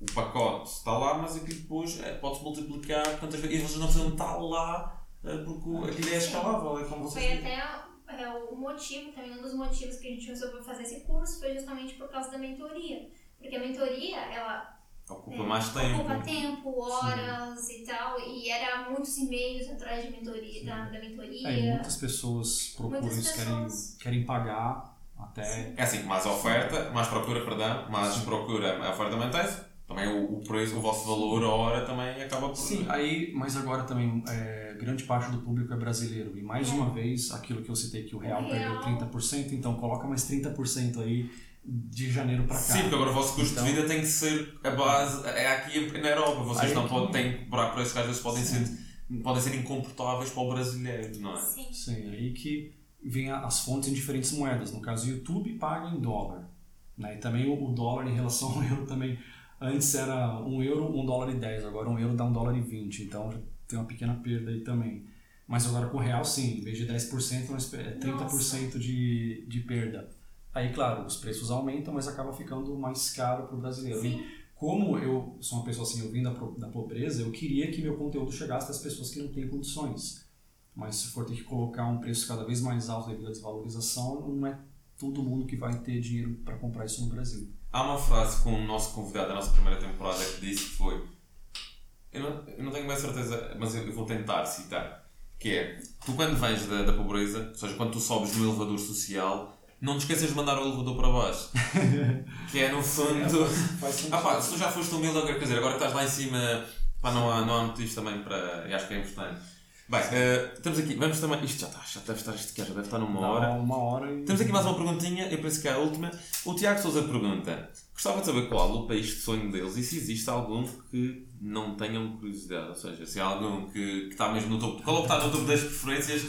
o pacote está lá, mas aquilo depois é, pode-se multiplicar quantas vezes, e vocês não precisam estar lá eh, porque o- aquilo é escalável, é como vocês Foi dizem. até é, o motivo, também um dos motivos que a gente resolveu fazer esse curso foi justamente por causa da mentoria. Porque a mentoria, ela Ocupa é, mais tempo. ocupa tempo, horas e tal, e era muitos e-mails atrás de mentoria, da, da mentoria. É, muitas pessoas procuram Muitas querem, querem pagar até. É assim, mais oferta, mais procura, perdão, mais procura, a oferta mantém-se, também o, o preço, o vosso valor, a hora também acaba por... Sim, aí, mas agora também é, grande parte do público é brasileiro. E mais É. uma vez, aquilo que eu citei que o real O perdeu real. 30%, então coloca mais 30% aí de janeiro para cá. Sim, porque agora o vosso custo Então- de vida tem que ser a base, é aqui na Europa, vocês não podem, têm cobrar preços que às vezes podem Sim. ser, podem ser incomportáveis para o brasileiro, não é? Sim. Sim, aí que vem as fontes em diferentes moedas. No caso, o YouTube paga em dólar. Né? E também o, dólar em relação ao euro também. Antes era um euro, um dólar e 10. Agora um euro dá um dólar e 20. Então já tem uma pequena perda aí também. Mas agora com o real, sim. Em vez de 10%, nós- é 30% de, de perda. Aí, claro, os preços aumentam, mas acaba ficando mais caro para o brasileiro. Sim. E como eu sou uma pessoa assim, eu vim da, da pobreza, eu queria que meu conteúdo chegasse às pessoas que não têm condições. Mas se for ter que colocar um preço cada vez mais alto devido à desvalorização, não é todo mundo que vai ter dinheiro para comprar isso no Brasil. Há uma frase com o nosso convidado da nossa primeira temporada que disse que foi. Eu não, eu não tenho bem certeza, mas eu, eu vou tentar citar. Que é: tu, quando vens da, da pobreza, ou seja, quando tu sobes no elevador social, não te esqueças de mandar o elevador para baixo. *laughs* que é no fundo. Faz sentido. Ah pá, se tu já foste humilde, quer dizer, agora que estás lá em cima, pá, não há, não há motivos também para. e acho que é importante. Bem, eh, estamos aqui, vamos também. Isto já está, já deve estar, isto já deve estar numa hora. Uma hora e... Temos aqui mais uma perguntinha, eu penso que é a última. O Tiago Souza pergunta: Gostava de saber qual o país de sonho deles e se existe algum que não tenham curiosidade. Ou seja, se há algum que, que está mesmo no topo. Qual é o que está no topo das preferências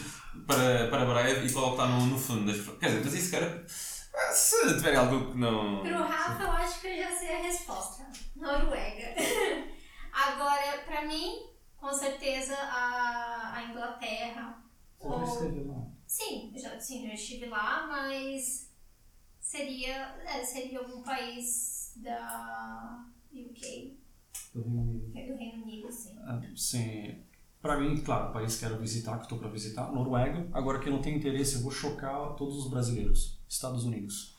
para, para breve e qual é o que está no, no fundo das preferências? Quer dizer, mas isso cara. ah, Se tiver algo que não. Pro Rafa, eu acho que eu já sei a resposta. Noruega. *laughs* Agora, pra mim, com certeza a, a Inglaterra. Você já esteve lá? Sim, já, sim, eu estive lá, mas seria, é, seria algum país da UK, Do Reino Unido. é do Reino Unido, sim. Ah, Sim. Pra mim, claro, o país que quero visitar, que estou para visitar, Noruega. Agora que eu não tenho interesse, eu vou chocar todos os brasileiros. Estados Unidos.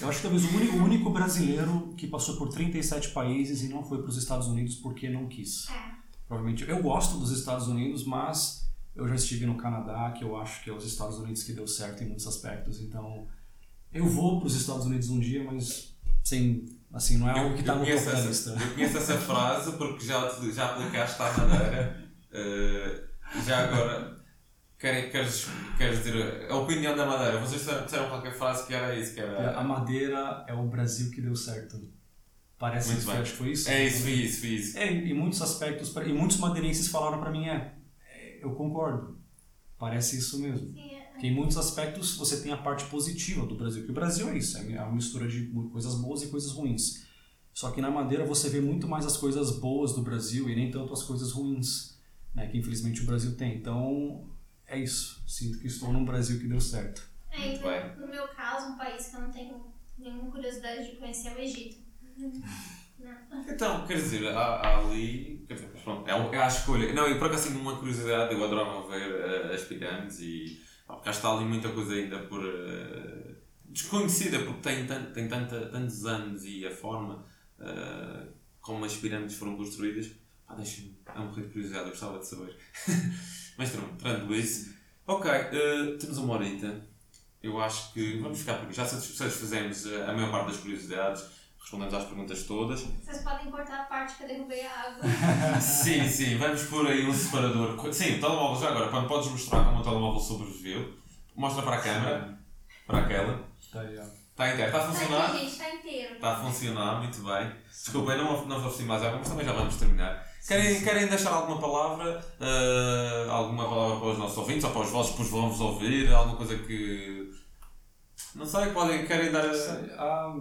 Eu acho que talvez o único, o único brasileiro que passou por 37 países e não foi para os Estados Unidos porque não quis. É. Provavelmente. Eu gosto dos Estados Unidos, mas eu já estive no Canadá, que eu acho que é os Estados Unidos que deu certo em muitos aspectos. Então, eu vou para os Estados Unidos um dia, mas sem. Assim, não é algo que está no topo da lista. eu conheço essa frase porque já, já aplicaste à madeira. Eh, já agora, queres, queres dizer a opinião da madeira? Vocês disseram qualquer frase que era isso, que era. A Madeira é o Brasil que deu certo. Parece Muito isso, bem. acho que foi isso. É isso, foi isso, foi isso. É, em muitos aspectos, e muitos madeirenses falaram pra mim, é, é, eu concordo. Parece isso mesmo. Sim, é. Porque em muitos aspectos você tem a parte positiva do Brasil, que o Brasil é isso, é uma mistura de coisas boas e coisas ruins. Só que na Madeira você vê muito mais as coisas boas do Brasil e nem tanto as coisas ruins, né, que infelizmente o Brasil tem. Então, é isso. Sinto que estou num Brasil que deu certo. É, bem. no meu caso, um país que eu não tenho nenhuma curiosidade de conhecer é o Egito. Então, quer dizer, há, há ali. Pronto, é, um- é a escolha. Não, eu por acaso tenho uma curiosidade, eu adorava ver eh, as pirâmides e. pá, cá está ali muita coisa ainda por. eh, desconhecida, porque tem, tan- tem tantos anos e a forma eh, como as pirâmides foram construídas. Pá, deixa-me. É um morrer de curiosidade, eu gostava de saber. *laughs* mas pronto, pronto, isso. Ok, eh, temos uma horita. Eu acho que vamos ficar por aqui. Já satis- satisfizemos eh, a maior parte das curiosidades, respondemos às perguntas todas. Vocês podem cortar a parte que eu derrubei a água. *laughs* Sim, sim, vamos pôr aí um separador. Sim, o telemóvel já agora, quando podes mostrar como o telemóvel sobreviveu, mostra para a câmera, para aquela. Tá aí. Está inteiro, está a Tá funcionar? aqui, gente, tá inteiro. Está a funcionar, muito bem. Desculpa, eu não, não vou oferecer mais água, mas também já vamos terminar. Querem, querem deixar alguma palavra? eh, alguma palavra para os nossos ouvintes ou para os vossos que os vão-vos ouvir? Alguma coisa que. Não sei, podem, querem dar. ah,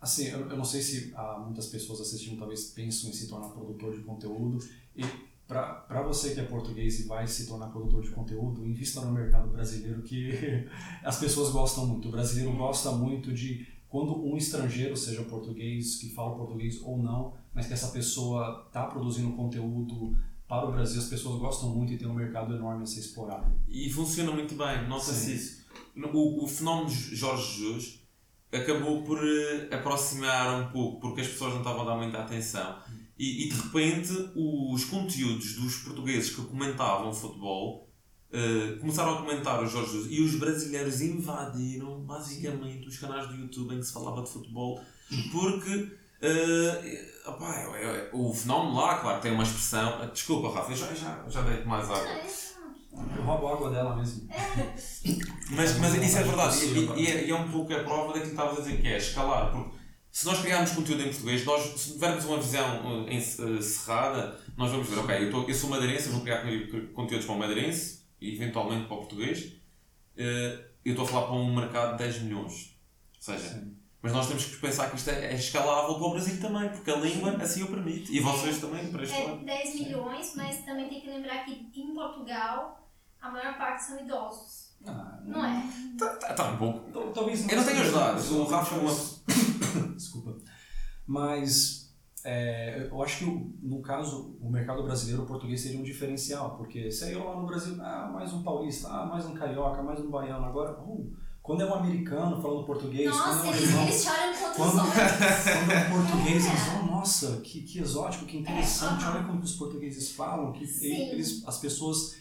assim, eu, eu não sei se há muitas pessoas assistindo talvez pensam em se tornar produtor de conteúdo e para você que é português e vai se tornar produtor de conteúdo, invista no mercado brasileiro que *laughs* as pessoas gostam muito. O brasileiro gosta muito de quando um estrangeiro, seja português, que fala português ou não, mas que essa pessoa está produzindo conteúdo para o Brasil, as pessoas gostam muito e tem um mercado enorme a ser explorado. E funciona muito bem, nota-se isso. O, o fenómeno Jorge Jesus acabou por eh, aproximar um pouco, porque as pessoas não estavam a dar muita atenção. E, e de repente, os conteúdos dos portugueses que comentavam futebol eh, começaram a comentar o Jorge. E os brasileiros invadiram, basicamente, os canais do YouTube em que se falava de futebol, porque. eh, opá, é- é- o fenómeno lá, claro, tem uma expressão. Desculpa, Rafa, já, já, já dei mais água. Eu roubo a água dela mesmo. *laughs* Mas, mas isso é verdade, e, e- e é, e é um pouco a prova daquilo que estavas a dizer, que é escalar. Porque se nós criarmos conteúdo em português, nós, se tivermos uma visão eh, encerrada, nós vamos ver, ok, eu, tô, eu sou madeirense, eu vou criar co- conteúdos para o madeirense e eventualmente para o português. Eh, eu estou a falar para um mercado de 10 milhões. Ou seja, Sim. mas nós temos que pensar que isto é, é escalável para o Brasil também, porque a língua assim o permite. E vocês também, para este É lado. 10 milhões, mas também tem que lembrar que em Portugal a maior parte são idosos. Ah, Não é? Tá, tá, tá um pouco. Tal- Talvez Eu não tenho dados, o Rafa é uma. *coughs* Desculpa. Mas é, eu acho que no caso o mercado brasileiro, o português seria um diferencial, porque se eu lá no Brasil, ah, mais um paulista, ah, mais um carioca, mais um baiano, agora, oh, quando é um americano falando português, quando Nossa, é um eles, alemão, eles choram com outros Quando- *laughs* quando é um português, É. eles vão, nossa, que, que exótico, que interessante, aham. olha como os portugueses falam, que eles, as pessoas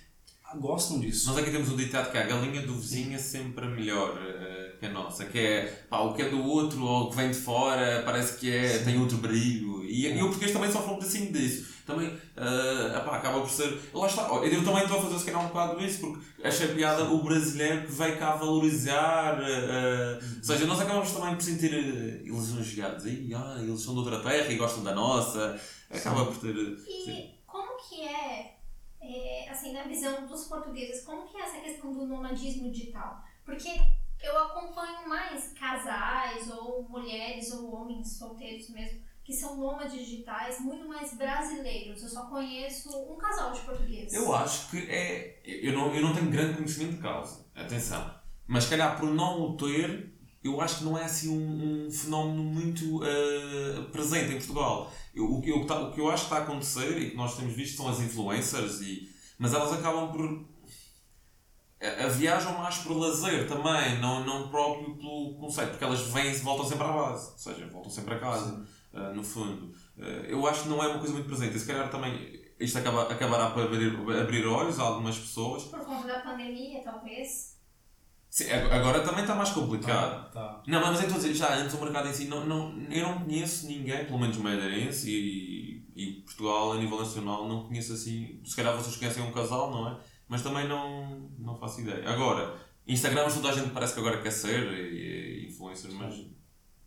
gostam disso. Nós aqui temos um ditado que é a galinha do vizinho é sempre a melhor. Eh, que é nossa, que é pá, o que é do outro ou o que vem de fora, parece que é, tem outro brilho. E, e o português também sofre um pedacinho disso. Também uh, epá, acaba por ser. Lá está, eu também estou a fazer se calhar um bocado isso, porque achei piada o brasileiro que veio cá valorizar. Uh, ou seja, nós acabamos também por sentir uh, lisonjeados. Aí, ah, eles são de outra terra e gostam da nossa. Acaba por ter. E sim. como que é, é, assim, na visão dos portugueses, como que é essa questão do nomadismo digital? Porque eu acompanho mais casais, ou mulheres, ou homens solteiros mesmo, que são nômades digitais muito mais brasileiros. Eu só conheço um casal de portugueses. Eu acho que é. Eu não, eu não tenho grande conhecimento de causa, atenção. Mas, calhar, por não o ter, eu acho que não é assim um, um fenómeno muito uh, presente em Portugal. Eu, o, que eu, o que eu acho que está a acontecer e que nós temos visto são as influencers, e, mas elas acabam por. A, viajam mais por lazer também, não, não próprio pelo conceito, porque elas vêm e voltam sempre à base, ou seja, voltam sempre a casa. Uh, no fundo. Uh, eu acho que não é uma coisa muito presente. E se calhar também isto acaba, acabará por abrir, abrir olhos a algumas pessoas. Por conta da pandemia, talvez. Sim, agora também está mais complicado. Tá, tá. Não, mas eu estou a dizer, já antes o mercado em si, não, não, eu não conheço ninguém, pelo menos madeirense e, e Portugal a nível nacional, não conheço assim. Se calhar vocês conhecem um casal, não é? Mas também não, não faço ideia. Agora, Instagram, toda a gente parece que agora quer ser e, e influencers, mas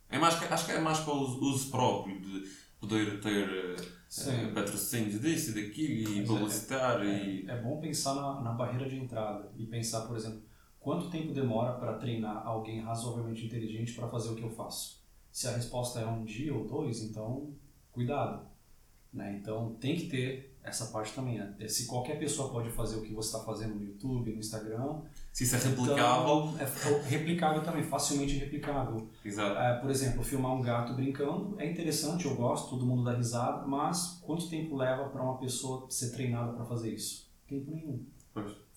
é mais, acho que é mais para o uso próprio de poder ter uh, patrocínios disso e daquilo e publicitar. É, e... É, é, bom pensar na, na barreira de entrada e pensar, por exemplo, quanto tempo demora para treinar alguém razoavelmente inteligente para fazer o que eu faço. Se a resposta é um dia ou dois, então cuidado. Né? Então tem que ter essa parte também. Né? Se qualquer pessoa pode fazer o que você está fazendo no YouTube, no Instagram. Se isso é replicável. Então, é replicável também, facilmente replicável. Exato. É, por exemplo, filmar um gato brincando é interessante, eu gosto, todo mundo dá risada, mas quanto tempo leva para uma pessoa ser treinada para fazer isso? Tempo nenhum.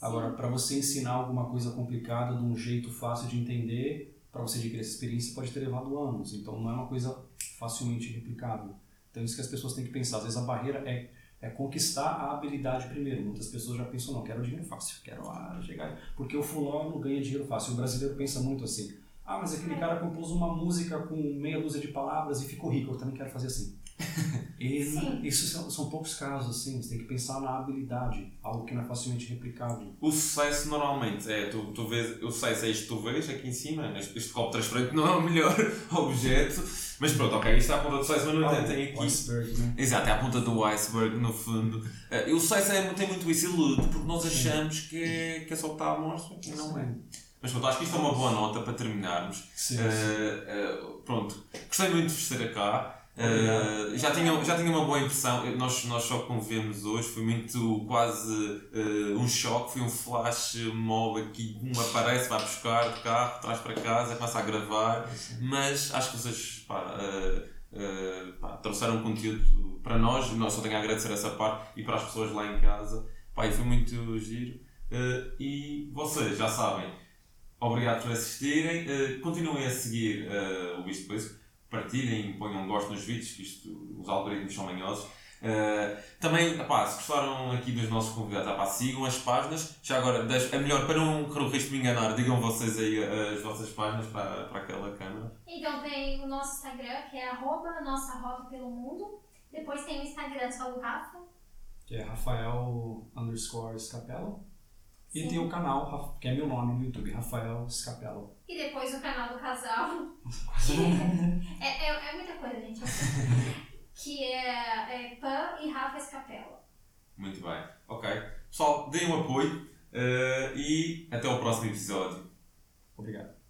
Agora, para você ensinar alguma coisa complicada de um jeito fácil de entender, para você adquirir essa experiência, pode ter levado anos. Então, não é uma coisa facilmente replicável. Então, é isso que as pessoas têm que pensar. Às vezes, a barreira é é conquistar a habilidade primeiro. Muitas pessoas já pensam, não, quero dinheiro fácil, quero ah, chegar. Porque o fulano ganha dinheiro fácil. O brasileiro pensa muito assim. Ah, mas aquele cara compôs uma música com meia dúzia de palavras e ficou rico, eu também quero fazer assim. *laughs* e isso são, são, poucos casos, assim, você tem que pensar na habilidade, algo que não é facilmente replicável. O sucesso normalmente é, tu, tu vês, o sucesso é isto que tu vês aqui em cima, este, este copo transparente não é o melhor *laughs* objeto, mas pronto, ok, isto é a ponta do sucesso, mas não oh, tem aqui. Iceberg, né? Exato, é a ponta do iceberg no fundo. Uh, e o sucesso é, tem muito isso ilude, porque nós achamos que é, que é só que está a mostrar e não é. Mas pronto, acho que isto é uma boa nota para terminarmos. Sim, sim. Uh, uh, pronto, gostei muito de vos ter cá. Uh, já, tinha, já tinha uma boa impressão. Nós, nós só convivemos hoje, foi muito quase uh, um choque. Foi um flash mob aqui. Um aparece, vai buscar de carro, traz para casa, começa a gravar. Mas acho que vocês pá, uh, pá, trouxeram conteúdo para nós. Nós só tenho a agradecer essa parte e para as pessoas lá em casa. Pá, foi muito giro. e vocês já sabem, obrigado por assistirem. continuem a seguir o Bicho Pesco partilhem, ponham um gosto nos vídeos, que isto, os algoritmos são manhosos. Uh, também, apá, se gostaram aqui dos nossos convidados, apá, sigam as páginas. Já agora, é melhor, para não correr o risco de me enganar, digam vocês aí uh, as vossas páginas para, para aquela câmera. Então tem o nosso Instagram, que é arroba nossa rota pelo mundo. Depois tem o Instagram só do Rafa. Que é Rafael underscore Scapello. E tem o canal, que é meu nome no YouTube, Rafael Scapello. E depois o canal do casal. é, é, é, muita coisa, gente. *laughs* que é, é Pan e Rafa Scapello. Muito bem. Ok. Pessoal, deem um apoio uh, e até o próximo episódio. Obrigado.